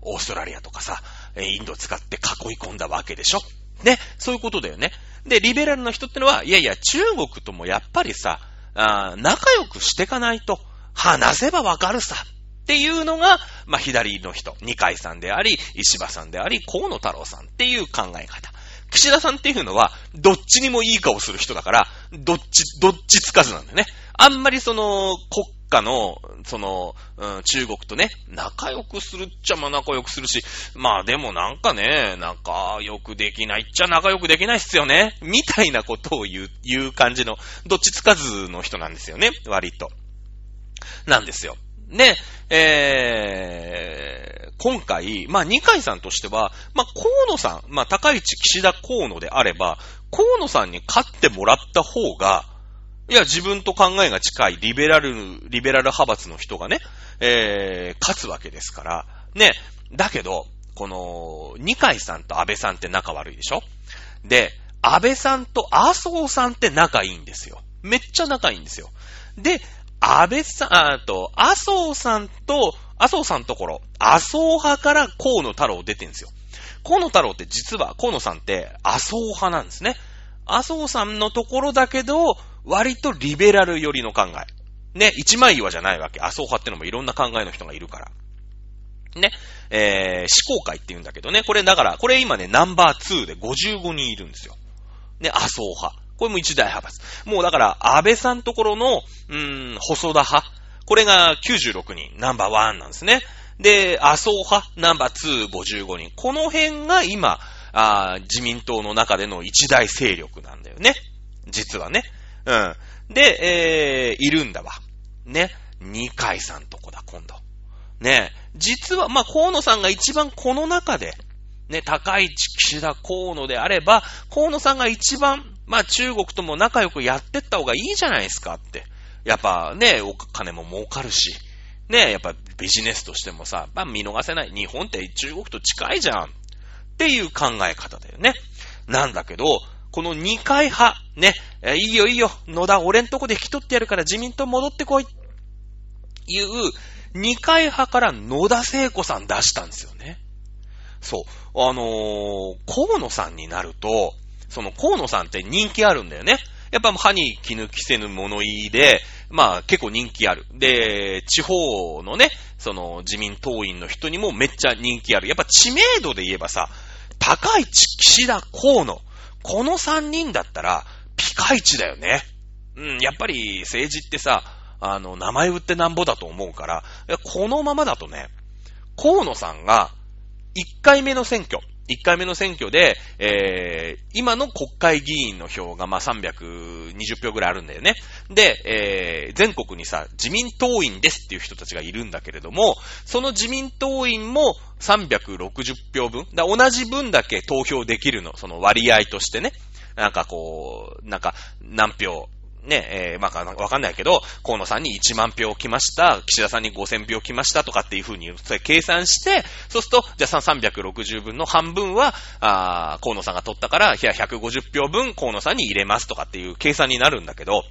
オーストラリアとかさ、インド使って囲い込んだわけでしょね、そういうことだよね。で、リベラルの人ってのは、いやいや、中国ともやっぱりさ、仲良くしてかないと、話せばわかるさ。っていうのが、まあ、左の人、二階さんであり、石破さんであり、河野太郎さんっていう考え方。岸田さんっていうのは、どっちにもいい顔する人だから、どっち、どっちつかずなんだよね。あんまりその、国家の、その、うん、中国とね、仲良くするっちゃまあ仲良くするし、まあでもなんかね、仲良くできないっちゃ仲良くできないっすよね。みたいなことを言う、言う感じの、どっちつかずの人なんですよね、割と。なんですよ。で、えー、今回、まあ、二階さんとしては、まあ、河野さん、まあ、高市、岸田、河野であれば、河野さんに勝ってもらった方が、いや、自分と考えが近いリベラル、リベラル派閥の人がね、えー、勝つわけですから、ね、だけど、この、二階さんと安倍さんって仲悪いでしょ？で、安倍さんと麻生さんって仲いいんですよ。めっちゃ仲いいんですよ。で、安倍さん、あと、麻生さんと、麻生さんところ、麻生派から河野太郎出てんですよ。河野太郎って実は、河野さんって麻生派なんですね。麻生さんのところだけど、割とリベラル寄りの考え。ね、一枚岩じゃないわけ。麻生派ってのもいろんな考えの人がいるから。ね、えー、思考会って言うんだけどね、これだから、これ今ね、ナンバー2で55人いるんですよ。ね、麻生派。これも一大派閥。もうだから、安倍さんところの、うーん、細田派。これが96人、ナンバー1なんですね。で、麻生派、ナンバー2、55人。この辺が今、あ自民党の中での一大勢力なんだよね。実はね。うん。で、えー、いるんだわ。ね。二階さんとこだ、今度。ね。実は、まあ、河野さんが一番この中で、ね、高市、岸田、河野であれば、河野さんが一番、まあ、中国とも仲良くやってった方がいいじゃないですかって。やっぱね、お金も儲かるし、ね、やっぱビジネスとしてもさ、まあ、見逃せない。日本って中国と近いじゃん。っていう考え方だよね。なんだけど、この二階派、ね、いいよいいよ、野田俺んとこで引き取ってやるから自民党戻ってこい。いう、二階派から野田聖子さん出したんですよね。そう。あのー、河野さんになると、その河野さんって人気あるんだよね。やっぱ歯に気抜きせぬ物言いで、まあ結構人気ある。で、地方のね、その自民党員の人にもめっちゃ人気ある。やっぱ知名度で言えばさ、高市、岸田、河野、この3人だったら、ピカイチだよね。うん、やっぱり政治ってさ、あの、名前売ってなんぼだと思うから、このままだとね、河野さんが、1回目の選挙、1回目の選挙で、えー、今の国会議員の票が、まあ、320票ぐらいあるんだよね。で、えー、全国にさ、自民党員ですっていう人たちがいるんだけれども、その自民党員も360票分、だ同じ分だけ投票できるの、その割合としてね。なんかこう、なんか、何票、ね、えー、まあ、わかんないけど、河野さんに1万票来ました、岸田さんに5000票来ましたとかっていうふうに、それ計算して、そうすると、じゃあ360分の半分は、あ河野さんが取ったから、いや、150票分河野さんに入れますとかっていう計算になるんだけど、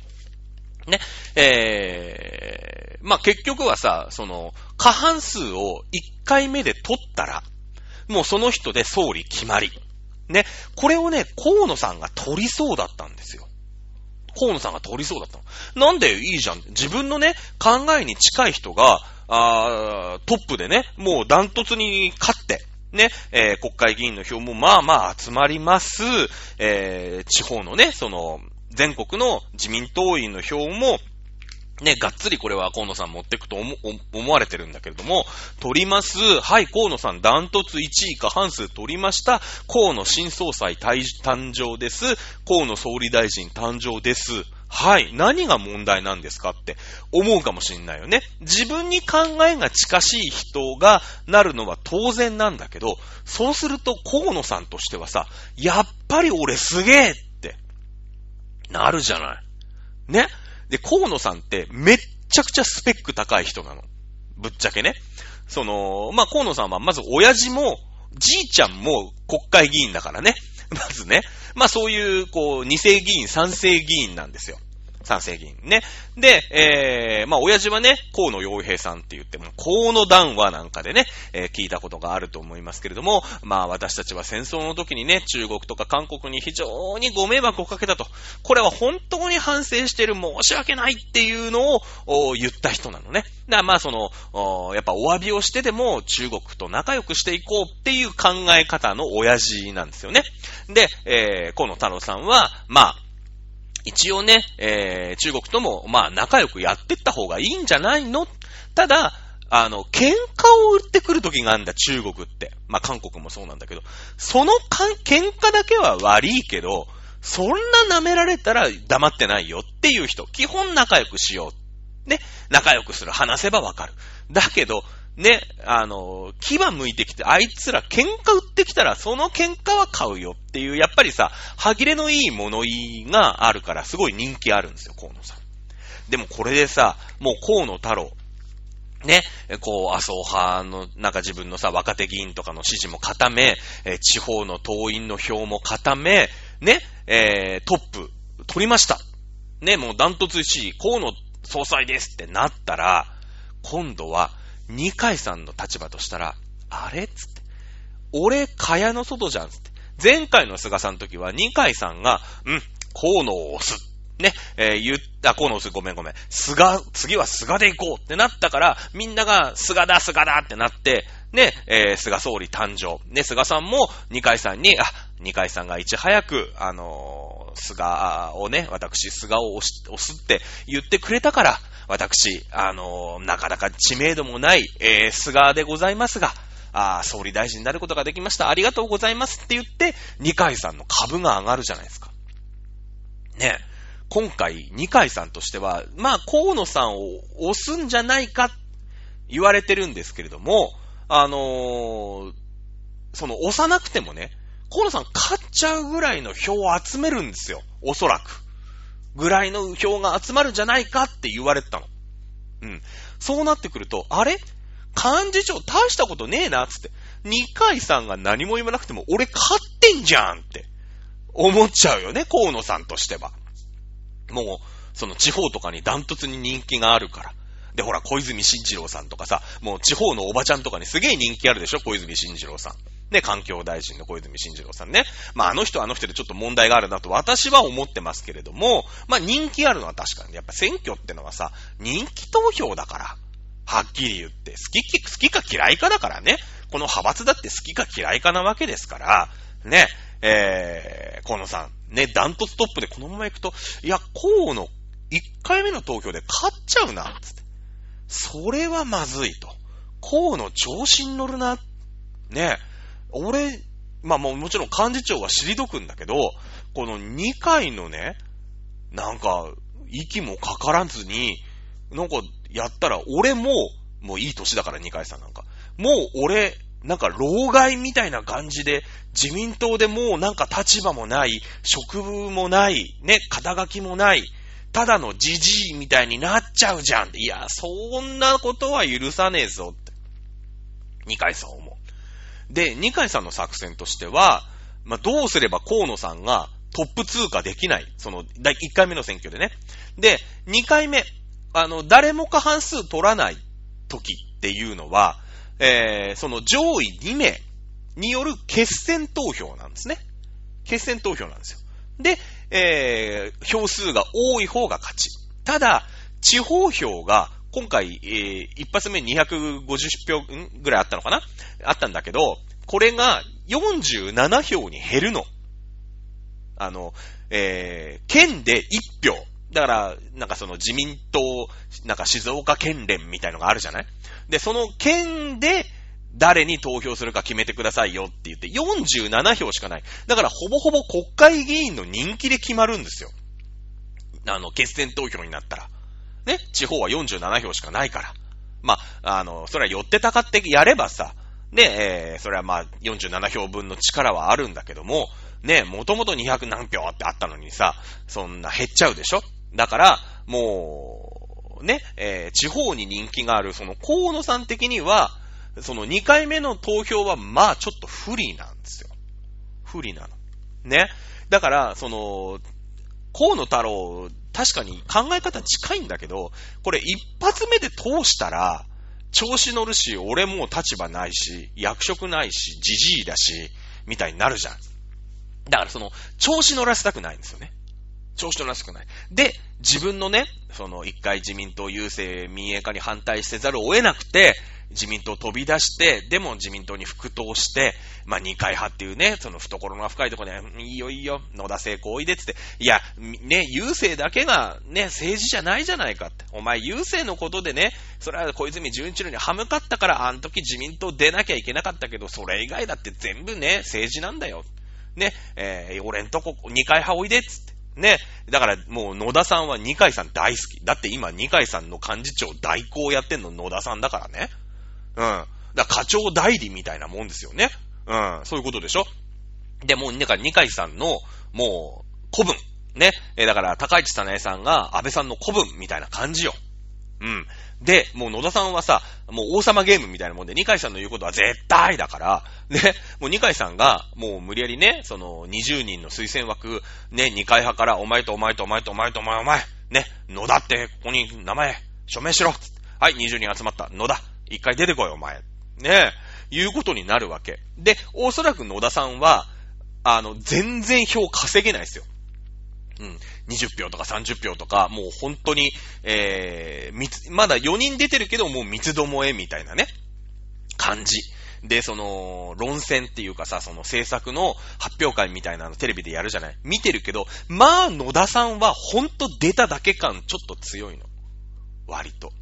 ね、えー、まあ、結局はさ、その、過半数を1回目で取ったら、もうその人で総理決まり。ね、これをね、河野さんが取りそうだったんですよ。河野さんが通りそうだったの。なんでいいじゃん。自分のね、考えに近い人が、あトップでね、もうダントツに勝って、ね、えー、国会議員の票もまあまあ集まります。えー、地方のね、その、全国の自民党員の票もね、がっつりこれは河野さん持ってくと思思われてるんだけれども、取ります。はい、河野さんダントツ1位過半数取りました。河野新総裁誕生です。河野総理大臣誕生です。はい。何が問題なんですかって思うかもしんないよね。自分に考えが近しい人がなるのは当然なんだけど、そうすると河野さんとしてはさ、やっぱり俺すげえってなるじゃない。ね？で、河野さんってめっちゃくちゃスペック高い人なの。ぶっちゃけね。その、まあ、河野さんはまず親父も、じいちゃんも国会議員だからね。まずね。まあ、そういう、こう、二世議員、三世議員なんですよ。賛成議員ね。で、えー、まあ、親父はね、河野洋平さんって言っても、河野談話なんかでね、えー、聞いたことがあると思いますけれども、まあ、私たちは戦争の時にね、中国とか韓国に非常にご迷惑をかけたと。これは本当に反省してる、申し訳ないっていうのを言った人なのね。だからまあ、その、やっぱお詫びをしてでも中国と仲良くしていこうっていう考え方の親父なんですよね。で、えー、河野太郎さんは、まあ、一応ね、えー、中国とも、まあ、仲良くやってった方がいいんじゃないの？ただ、あの、喧嘩を売ってくる時があるんだ、中国って。まあ、韓国もそうなんだけど、そのか喧嘩だけは悪いけど、そんな舐められたら黙ってないよっていう人、基本仲良くしよう。ね、仲良くする、話せばわかる。だけど、ね、あの、牙向いてきて、あいつら喧嘩売ってきたら、その喧嘩は買うよっていう、やっぱりさ、歯切れのいい物言いがあるから、すごい人気あるんですよ、河野さん。でもこれでさ、もう河野太郎、ね、こう、麻生派の、なんか自分のさ、若手議員とかの支持も固め、え地方の党員の票も固め、ね、えー、トップ、取りました。ね、もうダントツ1位、河野総裁ですってなったら、今度は、二階さんの立場としたら、あれ？つって。俺、蚊帳の外じゃんつって。前回の菅さんの時は二階さんが、うん、河野を押す。ね、えー、言った、河野を押す、ごめんごめん。菅、次は菅で行こうってなったから、みんなが菅だ、菅だってなって、ね、えー、菅総理誕生。ね、菅さんも二階さんに、あ、二階さんがいち早く、あのー、菅をね、私、菅を押し、押すって言ってくれたから、私、あの、なかなか知名度もない、えー、菅でございますが、あ総理大臣になることができました。ありがとうございますって言って、二階さんの株が上がるじゃないですか。ね。今回、二階さんとしては、まあ、河野さんを押すんじゃないか、言われてるんですけれども、あのー、その、押さなくてもね、河野さん勝っちゃうぐらいの票を集めるんですよ。おそらく。ぐらいの票が集まるんじゃないかって言われてたの。うん。そうなってくると、あれ？幹事長大したことねえな、つって。二階さんが何も言わなくても、俺勝ってんじゃんって思っちゃうよね、河野さんとしては。もう、その地方とかにダントツに人気があるから。で、ほら、小泉進次郎さんとかさ、もう地方のおばちゃんとかにすげえ人気あるでしょ、小泉進次郎さん。ね、環境大臣の小泉進次郎さんね。まあ、あの人はあの人でちょっと問題があるなと私は思ってますけれども、まあ、人気あるのは確かに。やっぱ選挙ってのはさ、人気投票だから。はっきり言って。好き、好きか嫌いかだからね。この派閥だって好きか嫌いかなわけですから、ね、えー、河野さん、ね、ダントツトップでこのまま行くと、いや、河野、1回目の投票で勝っちゃうな、つって。それはまずいと。河野調子に乗るな。ね、俺、まあもうもちろん幹事長は退くんだけど、この2回のね、なんか、息もかからずに、なんか、やったら、俺も、もういい歳だから2回さんなんか。もう俺、なんか、老害みたいな感じで、自民党でもうなんか立場もない、職務もない、ね、肩書きもない、ただのじじいみたいになっちゃうじゃん。いや、そんなことは許さねえぞって。二階さん思う。で、二階さんの作戦としては、まあ、どうすれば河野さんがトップ通過できない。その、第1回目の選挙でね。で、2回目、あの、誰も過半数取らない時っていうのは、えー、その上位2名による決選投票なんですね。決選投票なんですよ。で、えー、票数が多い方が勝ち。ただ、地方票が今回、えー、一発目250票ぐらいあったのかな？あったんだけど、これが47票に減るの。あの、えー、県で1票。だから、なんかその自民党、なんか静岡県連みたいのがあるじゃない？で、その県で誰に投票するか決めてくださいよって言って47票しかない。だからほぼほぼ国会議員の人気で決まるんですよ。あの、決選投票になったら。ね、地方は47票しかないから。まあ、あの、それは寄ってたかってやればさ、ね、えー、それはまあ47票分の力はあるんだけども、ね、もともと200何票ってあったのにさ、そんな減っちゃうでしょだから、もう、ね、えー、地方に人気がある、その河野さん的には、その2回目の投票は、まあちょっと不利なんですよ。不利なの。ね。だから、その、河野太郎、確かに考え方近いんだけど、これ一発目で通したら、調子乗るし、俺もう立場ないし、役職ないし、じじいだし、みたいになるじゃん。だからその、調子乗らせたくないんですよね。調子乗らせたくない。で、自分のね、その一回自民党優勢民営化に反対せざるを得なくて、自民党飛び出して、でも自民党に復党して、まあ、二階派っていうね、その懐が深いところで、いいよいいよ、野田聖子おいでってって、いや、ね、優勢だけがね、政治じゃないじゃないかって。お前優勢のことでね、それは小泉純一郎に歯向かったから、あの時自民党出なきゃいけなかったけど、それ以外だって全部ね、政治なんだよ。ね、えー、俺んとこ二階派おいでっつって。ね。だからもう野田さんは二階さん大好き。だって今二階さんの幹事長代行やってんの野田さんだからね。うん。だ課長代理みたいなもんですよね。うん。そういうことでしょ？で、もう、なんか二階さんの、もう、古文。ね。えだから、高市早苗さんが安倍さんの古文みたいな感じよ。うん。で、もう野田さんはさ、もう王様ゲームみたいなもんで、二階さんの言うことは絶対だから、ね、もう二階さんが、もう無理やりね、その20人の推薦枠、ね、二階派から、お前とお前とお前とお前とお前お前、ね、野田ってここに名前、署名しろはい、20人集まった、野田。一回出てこい、お前。ねえいうことになるわけ。で、おそらく野田さんは、あの、全然票稼げないですよ。うん。20票とか30票とか、もう本当に、えー、まだ4人出てるけど、もう三つどもえみたいなね、感じ。で、その、論戦っていうかさ、その制作の発表会みたいなのテレビでやるじゃない？見てるけど、まあ、野田さんはほんと出ただけ感ちょっと強いの。割と。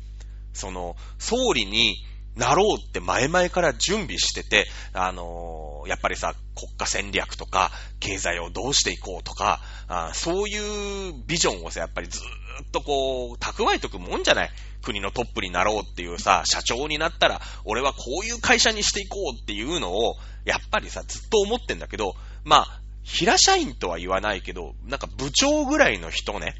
その、総理になろうって前々から準備してて、あのー、やっぱりさ、国家戦略とか、経済をどうしていこうとか、あそういうビジョンをさ、やっぱりずーっとこう、蓄えとくもんじゃない？国のトップになろうっていうさ、社長になったら、俺はこういう会社にしていこうっていうのを、やっぱりさ、ずっと思ってんだけど、まあ、平社員とは言わないけど、なんか部長ぐらいの人ね、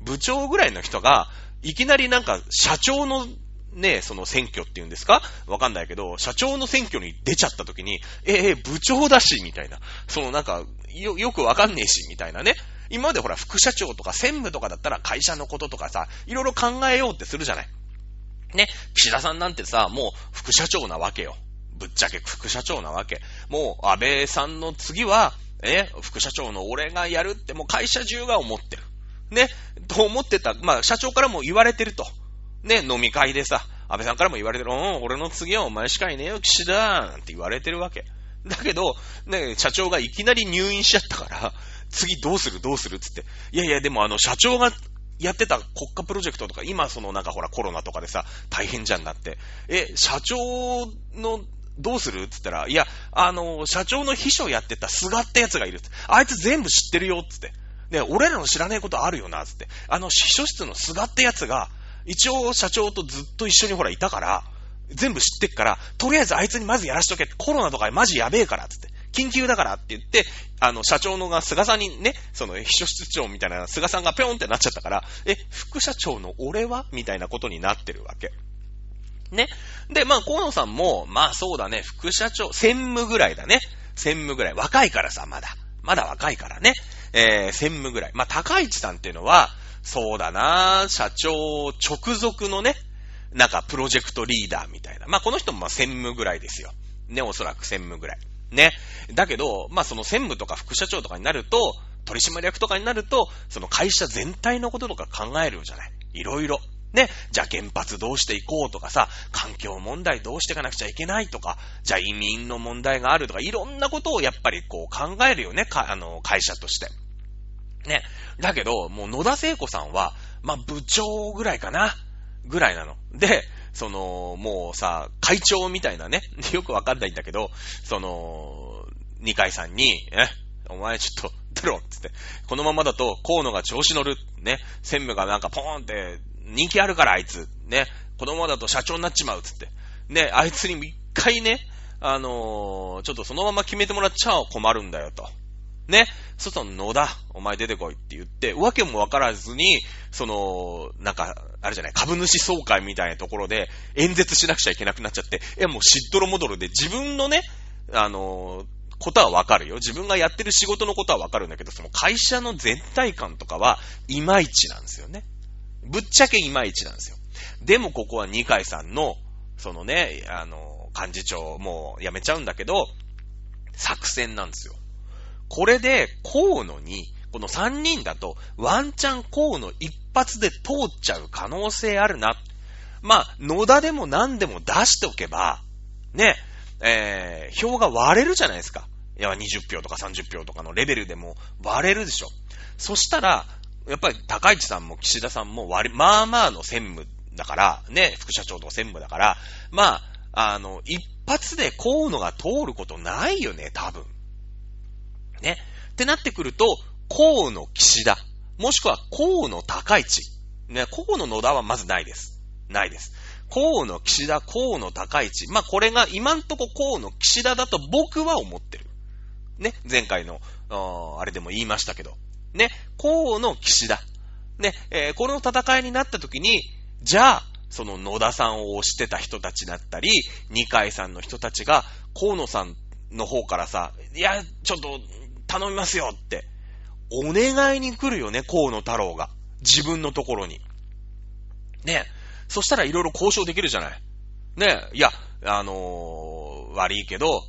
部長ぐらいの人が、いきなりなんか社長のね、その選挙っていうんですか？わかんないけど、社長の選挙に出ちゃった時に、ええ部長だし、みたいな。そのなんか、よ、よくわかんねえし、みたいなね。今までほら、副社長とか専務とかだったら会社のこととかさ、いろいろ考えようってするじゃない。ね、岸田さんなんてさ、もう副社長なわけよ。ぶっちゃけ副社長なわけ。もう、安倍さんの次は、え、副社長の俺がやるってもう会社中が思ってる。ね、と思ってた。まあ、社長からも言われてると。ね、飲み会でさ、安倍さんからも言われてる、うん、俺の次はお前しかいねえよ、岸田なんて言われてるわけ。だけど、ね、社長がいきなり入院しちゃったから、次どうするどうするつって。いやいや、でもあの、社長がやってた国家プロジェクトとか、今そのなんかほらコロナとかでさ、大変じゃんだって。え、社長のどうするっつったら、いや、あの、社長の秘書やってた菅ってやつがいる。あいつ全部知ってるよっ、つって。ね、俺らの知らないことあるよな、つって。あの、秘書室の菅ってやつが、一応社長とずっと一緒にほらいたから、全部知ってっから、とりあえずあいつにまずやらしとけ。コロナとかマジやべえから、つって。緊急だからって言って、あの、社長のが菅さんにね、その秘書室長みたいな菅さんがぴょんってなっちゃったから、え、副社長の俺は？みたいなことになってるわけ。ね。で、まあ、河野さんも、まあそうだね、副社長、専務ぐらいだね。専務ぐらい。若いからさ、まだ。まだ若いからね。えー、専務ぐらい。まあ、高市さんっていうのは、そうだな社長直属のね、なんかプロジェクトリーダーみたいな。まあ、この人もま専務ぐらいですよ。ね、おそらく専務ぐらい。ね。だけど、まあ、その専務とか副社長とかになると、取締役とかになると、その会社全体のこととか考えるじゃない。いろいろ。ね。じゃあ原発どうしていこうとかさ、環境問題どうしていかなくちゃいけないとか、じゃあ移民の問題があるとか、いろんなことをやっぱりこう考えるよね。か、あの、会社として。ね。だけど、もう野田聖子さんは、まあ、部長ぐらいかな。ぐらいなの。で、その、もうさ、会長みたいなね、よくわかんないんだけど、その、二階さんに、え、お前ちょっと、出ろつって。このままだと、河野が調子乗る。ね。専務がなんかポーンって、人気あるからあいつ。ね。このままだと社長になっちまうっ。つって。ね、あいつに一回ね、あのー、ちょっとそのまま決めてもらっちゃ困るんだよと。ね。外の野田、お前出てこいって言って、わけもわからずに、その、なんか、あれじゃない、株主総会みたいなところで演説しなくちゃいけなくなっちゃって、え、もうしっどろもどろで自分のね、あのことはわかるよ。自分がやってる仕事のことはわかるんだけど、その会社の全体感とかは、いまいちなんですよね。ぶっちゃけいまいちなんですよ。でもここは二階さんの、そのね、あの、幹事長、もう辞めちゃうんだけど、作戦なんですよ。これで、河野に、この3人だと、ワンチャン河野一発で通っちゃう可能性あるな。まあ、野田でも何でも出しておけば、ね、えー、票が割れるじゃないですか。いや、20票とか30票とかのレベルでも割れるでしょ。そしたら、やっぱり高市さんも岸田さんも割、まあまあの専務だから、ね、副社長とか専務だから、まあ、あの、一発で河野が通ることないよね、多分。ね。ってなってくると、河野岸田、もしくは河野高市。ね、河野野田はまずないです。ないです。河野岸田、河野高市。まあ、これが今んとこ河野岸田だと僕は思ってる。ね、前回の、あれでも言いましたけど。ね、河野岸田。ね、えー、この戦いになった時に、じゃあ、その野田さんを推してた人たちだったり、二階さんの人たちが、河野さんの方からさ、いや、ちょっと頼みますよって、お願いに来るよね、河野太郎が。自分のところに。ねそしたらいろいろ交渉できるじゃない。ねいや、あのー、悪いけど、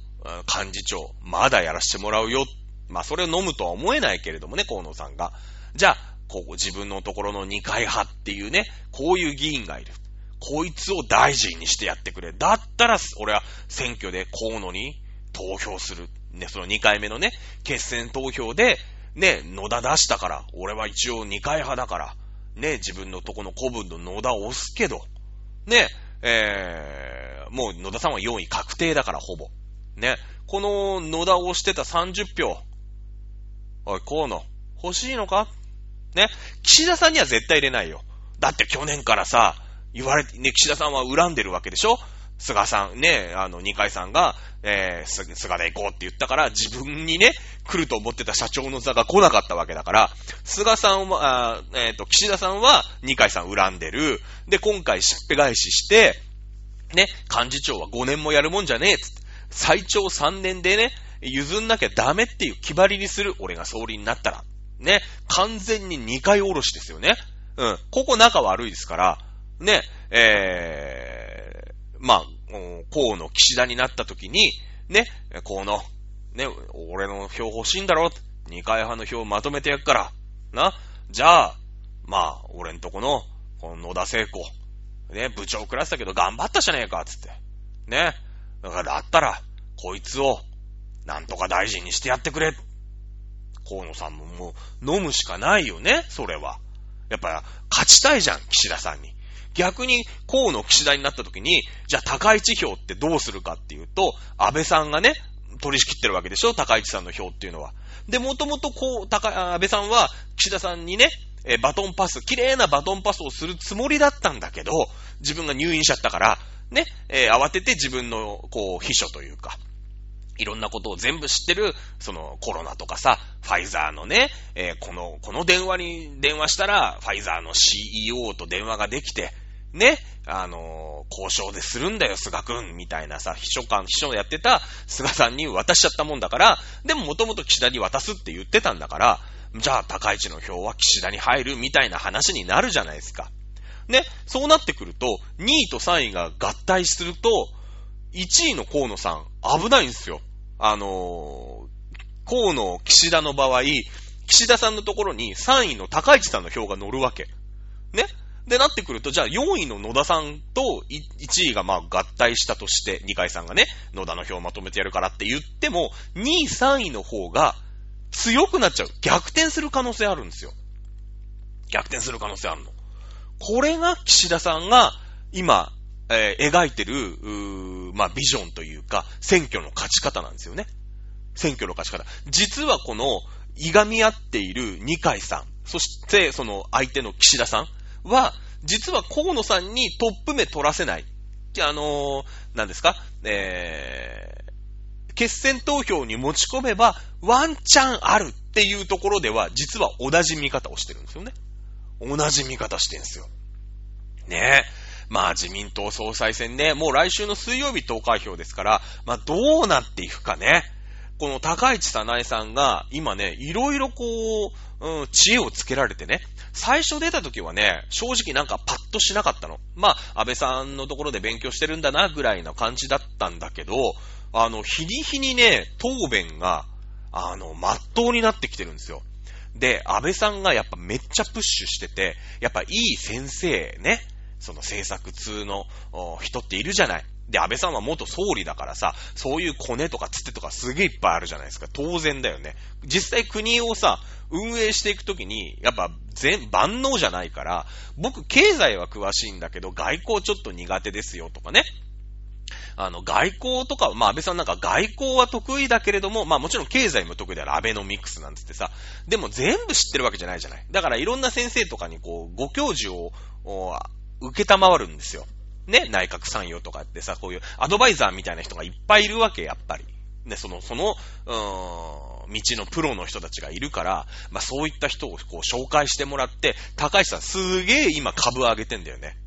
幹事長、まだやらせてもらうよっ。まあ、それを飲むとは思えないけれどもね、河野さんが。じゃあ、こう、自分のところの二階派っていうね、こういう議員がいる。こいつを大臣にしてやってくれ。だったら、俺は選挙で河野に投票する。ね、その2回目のね、決選投票で、ね、野田出したから、俺は一応2回派だから、ね、自分のとこの古文の野田を押すけど、ね、えーもう野田さんは4位確定だからほぼ。ね。この野田を押してた30票。おい、河野、欲しいのか？ね？岸田さんには絶対入れないよ。だって去年からさ、言われて、ね、岸田さんは恨んでるわけでしょ？菅さんね、あの、二階さんが、えー、菅で行こうって言ったから、自分にね、来ると思ってた社長の座が来なかったわけだから、菅さんは、あえっ、ー、と、岸田さんは二階さん恨んでる。で、今回しっぺ返しして、ね、幹事長は5年もやるもんじゃねえ、つって。最長3年でね、譲んなきゃダメっていう決まりにする、俺が総理になったら。ね、完全に2回おろしですよね。うん。ここ仲悪いですから、ね、えー、まあ、河野岸田になった時に、ね、河野、ね、俺の票欲しいんだろ二階派の票をまとめてやっから、な、じゃあ、まあ、俺んとこの、この野田聖子、ね、部長クラスだけど頑張ったじゃねえか、つって。ね。だから、だったら、こいつを、なんとか大臣にしてやってくれ。河野さんももう、飲むしかないよね、それは。やっぱ、勝ちたいじゃん、岸田さんに。逆に、河野岸田になった時に、じゃあ高市票ってどうするかっていうと、安倍さんがね、取り仕切ってるわけでしょ高市さんの票っていうのは。で、もともとこう、高、安倍さんは岸田さんにね、えバトンパス、綺麗なバトンパスをするつもりだったんだけど、自分が入院しちゃったから、ね、えー、慌てて自分の、こう、秘書というか、いろんなことを全部知ってる、そのコロナとかさ、ファイザーのね、えー、この、この電話に電話したら、ファイザーの CEO と電話ができて、ね、あのー、交渉でするんだよ、菅くん、みたいなさ、秘書官、秘書をやってた菅さんに渡しちゃったもんだから、でももともと岸田に渡すって言ってたんだから、じゃあ高市の票は岸田に入るみたいな話になるじゃないですか。ね、そうなってくると、2位と3位が合体すると、1位の河野さん、危ないんですよ。あのー、河野、岸田の場合、岸田さんのところに3位の高市さんの票が乗るわけ。ね？で、なってくると、じゃあ4位の野田さんと1位がまあ合体したとして、二階さんがね、野田の票をまとめてやるからって言っても、2位、3位の方が強くなっちゃう。逆転する可能性あるんですよ。逆転する可能性あるの。これが岸田さんが今、えー、描いてる、まあ、ビジョンというか、選挙の勝ち方なんですよね。選挙の勝ち方。実はこの、いがみ合っている二階さん、そしてその相手の岸田さん、は、実は河野さんにトップ目取らせない。あのー、何ですか？えー、決選投票に持ち込めばワンチャンあるっていうところでは、実は同じ見方をしてるんですよね。同じ見方してるんですよ。ねえ。まあ自民党総裁選ね、もう来週の水曜日投開票ですから、まあどうなっていくかね。この高市早苗さんが今ね、いろいろこう、うん、知恵をつけられてね、最初出た時はね、正直なんかパッとしなかったの。まあ、安倍さんのところで勉強してるんだな、ぐらいな感じだったんだけど、あの、日に日にね、答弁が、あの、まっとうになってきてるんですよ。で、安倍さんがやっぱめっちゃプッシュしてて、やっぱいい先生ね、その政策通の人っているじゃない。で、安倍さんは元総理だからさ、そういうコネとかつてとかすげえいっぱいあるじゃないですか。当然だよね。実際国をさ、運営していくときに、やっぱ全、万能じゃないから、僕経済は詳しいんだけど、外交ちょっと苦手ですよとかね。あの、外交とか、まあ安倍さんなんか外交は得意だけれども、まあもちろん経済も得意である安倍のミクスなんつってさ、でも全部知ってるわけじゃないじゃない。だからいろんな先生とかにこう、ご教授を、受けたまわるんですよ。ね、内閣参与とかってさ、こういうアドバイザーみたいな人がいっぱいいるわけ、やっぱり。ね、その、その、うーん、道のプロの人たちがいるから、まあそういった人をこう紹介してもらって、高橋さんすげえ今株上げてんだよね。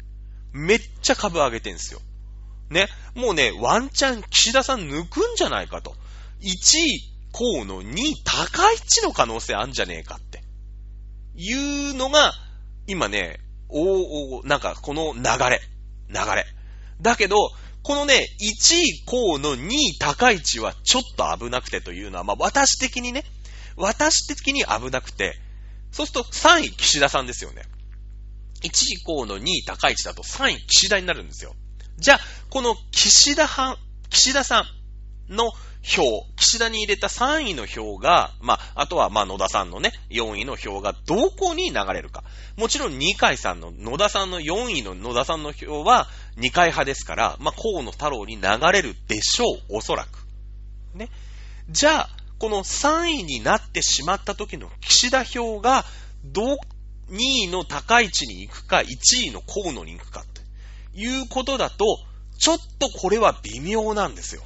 めっちゃ株上げてんすよ。ね。もうね、ワンチャン岸田さん抜くんじゃないかと。1位河野2位高市の可能性あんじゃねえかって。いうのが、今ね、おおなんかこの流れ。流れ。だけど、このね、1位河野2位高市はちょっと危なくてというのは、まあ私的にね、私的に危なくて、そうすると3位岸田さんですよね。1位河野2位高市だと3位岸田になるんですよ。じゃあ、この岸田派、岸田さんの票、岸田に入れた3位の票が、まあ、あとは、まあ、野田さんのね、4位の票がどこに流れるか。もちろん、二階さんの、野田さんの4位の野田さんの票は、二階派ですから、まあ、河野太郎に流れるでしょう、おそらく。ね。じゃあ、この3位になってしまった時の岸田票が、ど、2位の高市に行くか、1位の河野に行くか、っていうことだと、ちょっとこれは微妙なんですよ。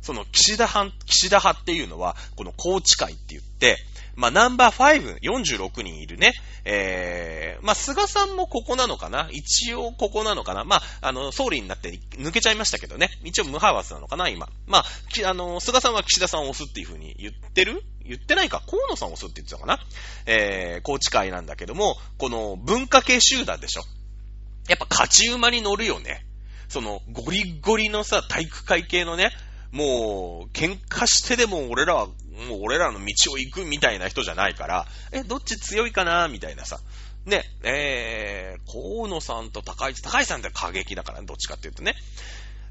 その岸田派、岸田派っていうのは、この高知会って言って、まあ、ナンバー5、46人いるね。えー、まあ、菅さんもここなのかな？一応ここなのかな？まあ、あの、総理になって抜けちゃいましたけどね。一応無派閥なのかな今。まあ、きあの、菅さんは岸田さんを押すっていう風に言ってる？言ってないか？河野さんを押すって言ってたかな？えー、高知会なんだけども、この文化系集団でしょ。やっぱ勝ち馬に乗るよね。その、ゴリゴリのさ、体育会系のね、もう、喧嘩してでも俺らは、もう俺らの道を行くみたいな人じゃないから、え、どっち強いかな？みたいなさ。ね、えー、河野さんと高市、高市さんって過激だから、どっちかっていうとね。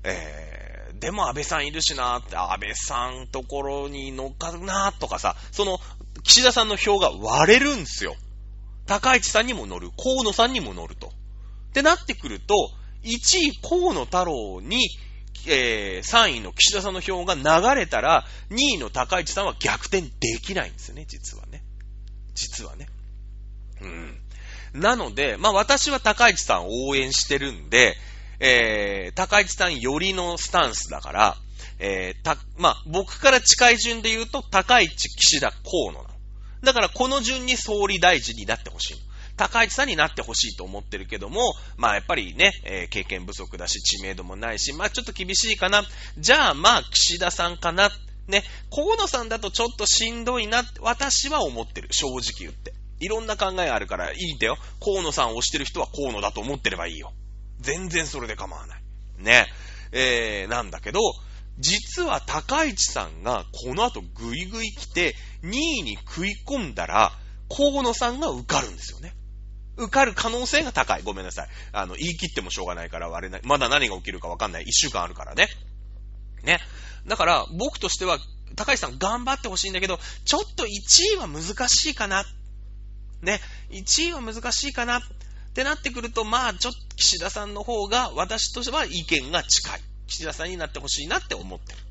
えー、でも安倍さんいるしなって、安倍さんところに乗っかるなとかさ、その、岸田さんの票が割れるんですよ。高市さんにも乗る、河野さんにも乗ると。ってなってくると、1位河野太郎に、えー、3位の岸田さんの票が流れたら、2位の高市さんは逆転できないんですよね、実はね。実はね。うん。なので、まあ私は高市さんを応援してるんで、えー、高市さん寄りのスタンスだから、えー、た、まあ僕から近い順で言うと、高市、岸田、河野の。だからこの順に総理大臣になってほしい。高市さんになってほしいと思ってるけども、まあやっぱりね、えー経験不足だし、知名度もないし、まあちょっと厳しいかな。じゃあまあ岸田さんかな。ね、河野さんだとちょっとしんどいな、私は思ってる。正直言って。いろんな考えがあるからいいんだよ。河野さんを推してる人は河野だと思ってればいいよ。全然それで構わない。ね。えー、なんだけど、実は高市さんがこの後ぐいぐい来て、2位に食い込んだら、河野さんが受かるんですよね。受かる可能性が高い。ごめんなさい。あの、言い切ってもしょうがないから割れない。まだ何が起きるかわかんない。一週間あるからね。ね。だから、僕としては、高市さん頑張ってほしいんだけど、ちょっと1位は難しいかな。ね。1位は難しいかな。ってなってくると、まあ、ちょっと岸田さんの方が、私としては意見が近い。岸田さんになってほしいなって思ってる。っ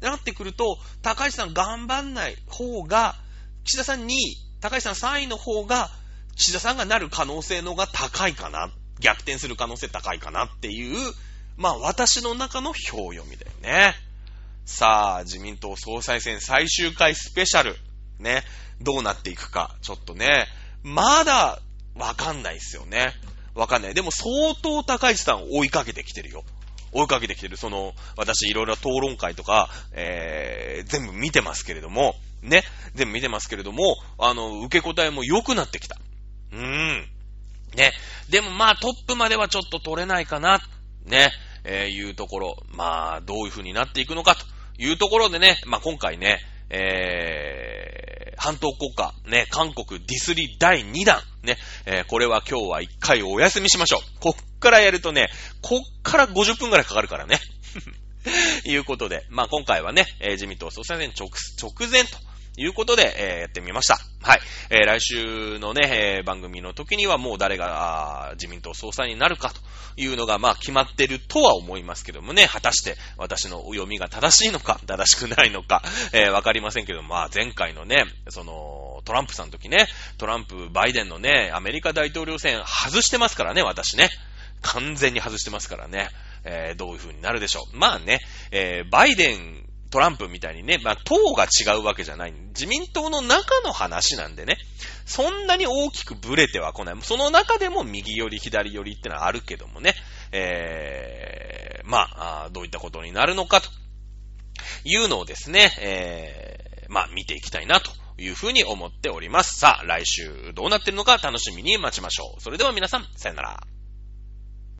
てなってくると、高市さん頑張んない方が、岸田さん2位、高市さん3位の方が、岸田さんがなる可能性のが高いかな。逆転する可能性高いかなっていう、まあ私の中の票読みだよね。さあ、自民党総裁選最終回スペシャル。ね。どうなっていくか。ちょっとね。まだ、わかんないですよね。わかんない。でも相当高市さんを追いかけてきてるよ。追いかけてきてる。その、私いろいろ討論会とか、えー、全部見てますけれども、ね。全部見てますけれども、あの、受け答えも良くなってきた。うーん。ね。でもまあトップまではちょっと取れないかな。ね。えー、いうところ。まあ、どういう風になっていくのかというところでね、まあ今回ね、えー、半島国家、ね、韓国ディスリ第2弾、ね、えー、これは今日は1回お休みしましょう。こっからやるとね、こっから50分くらいかかるからね。いうことで、まあ今回はね、えー自民党総裁選直直前ということで、えーやってみました。はい。えー来週のね、えー番組の時にはもう誰があ自民党総裁になるかというのが、まあ決まってるとは思いますけどもね、果たして私の読みが正しいのか、正しくないのか、えわかりませんけども、まあ前回のね、その、トランプさんの時ね、トランプ、バイデンのね、アメリカ大統領選外してますからね、私ね。完全に外してますからね。えどういう風になるでしょう。まあね、えバイデン、トランプみたいにね、まあ党が違うわけじゃない。自民党の中の話なんでね、そんなに大きくブレてはこない。その中でも右寄り、左寄りってのはあるけどもね、えーまあ、どういったことになるのかというのをですね、えーまあ見ていきたいなというふうに思っております。さあ、来週どうなってるのか楽しみに待ちましょう。それでは皆さん、さよなら。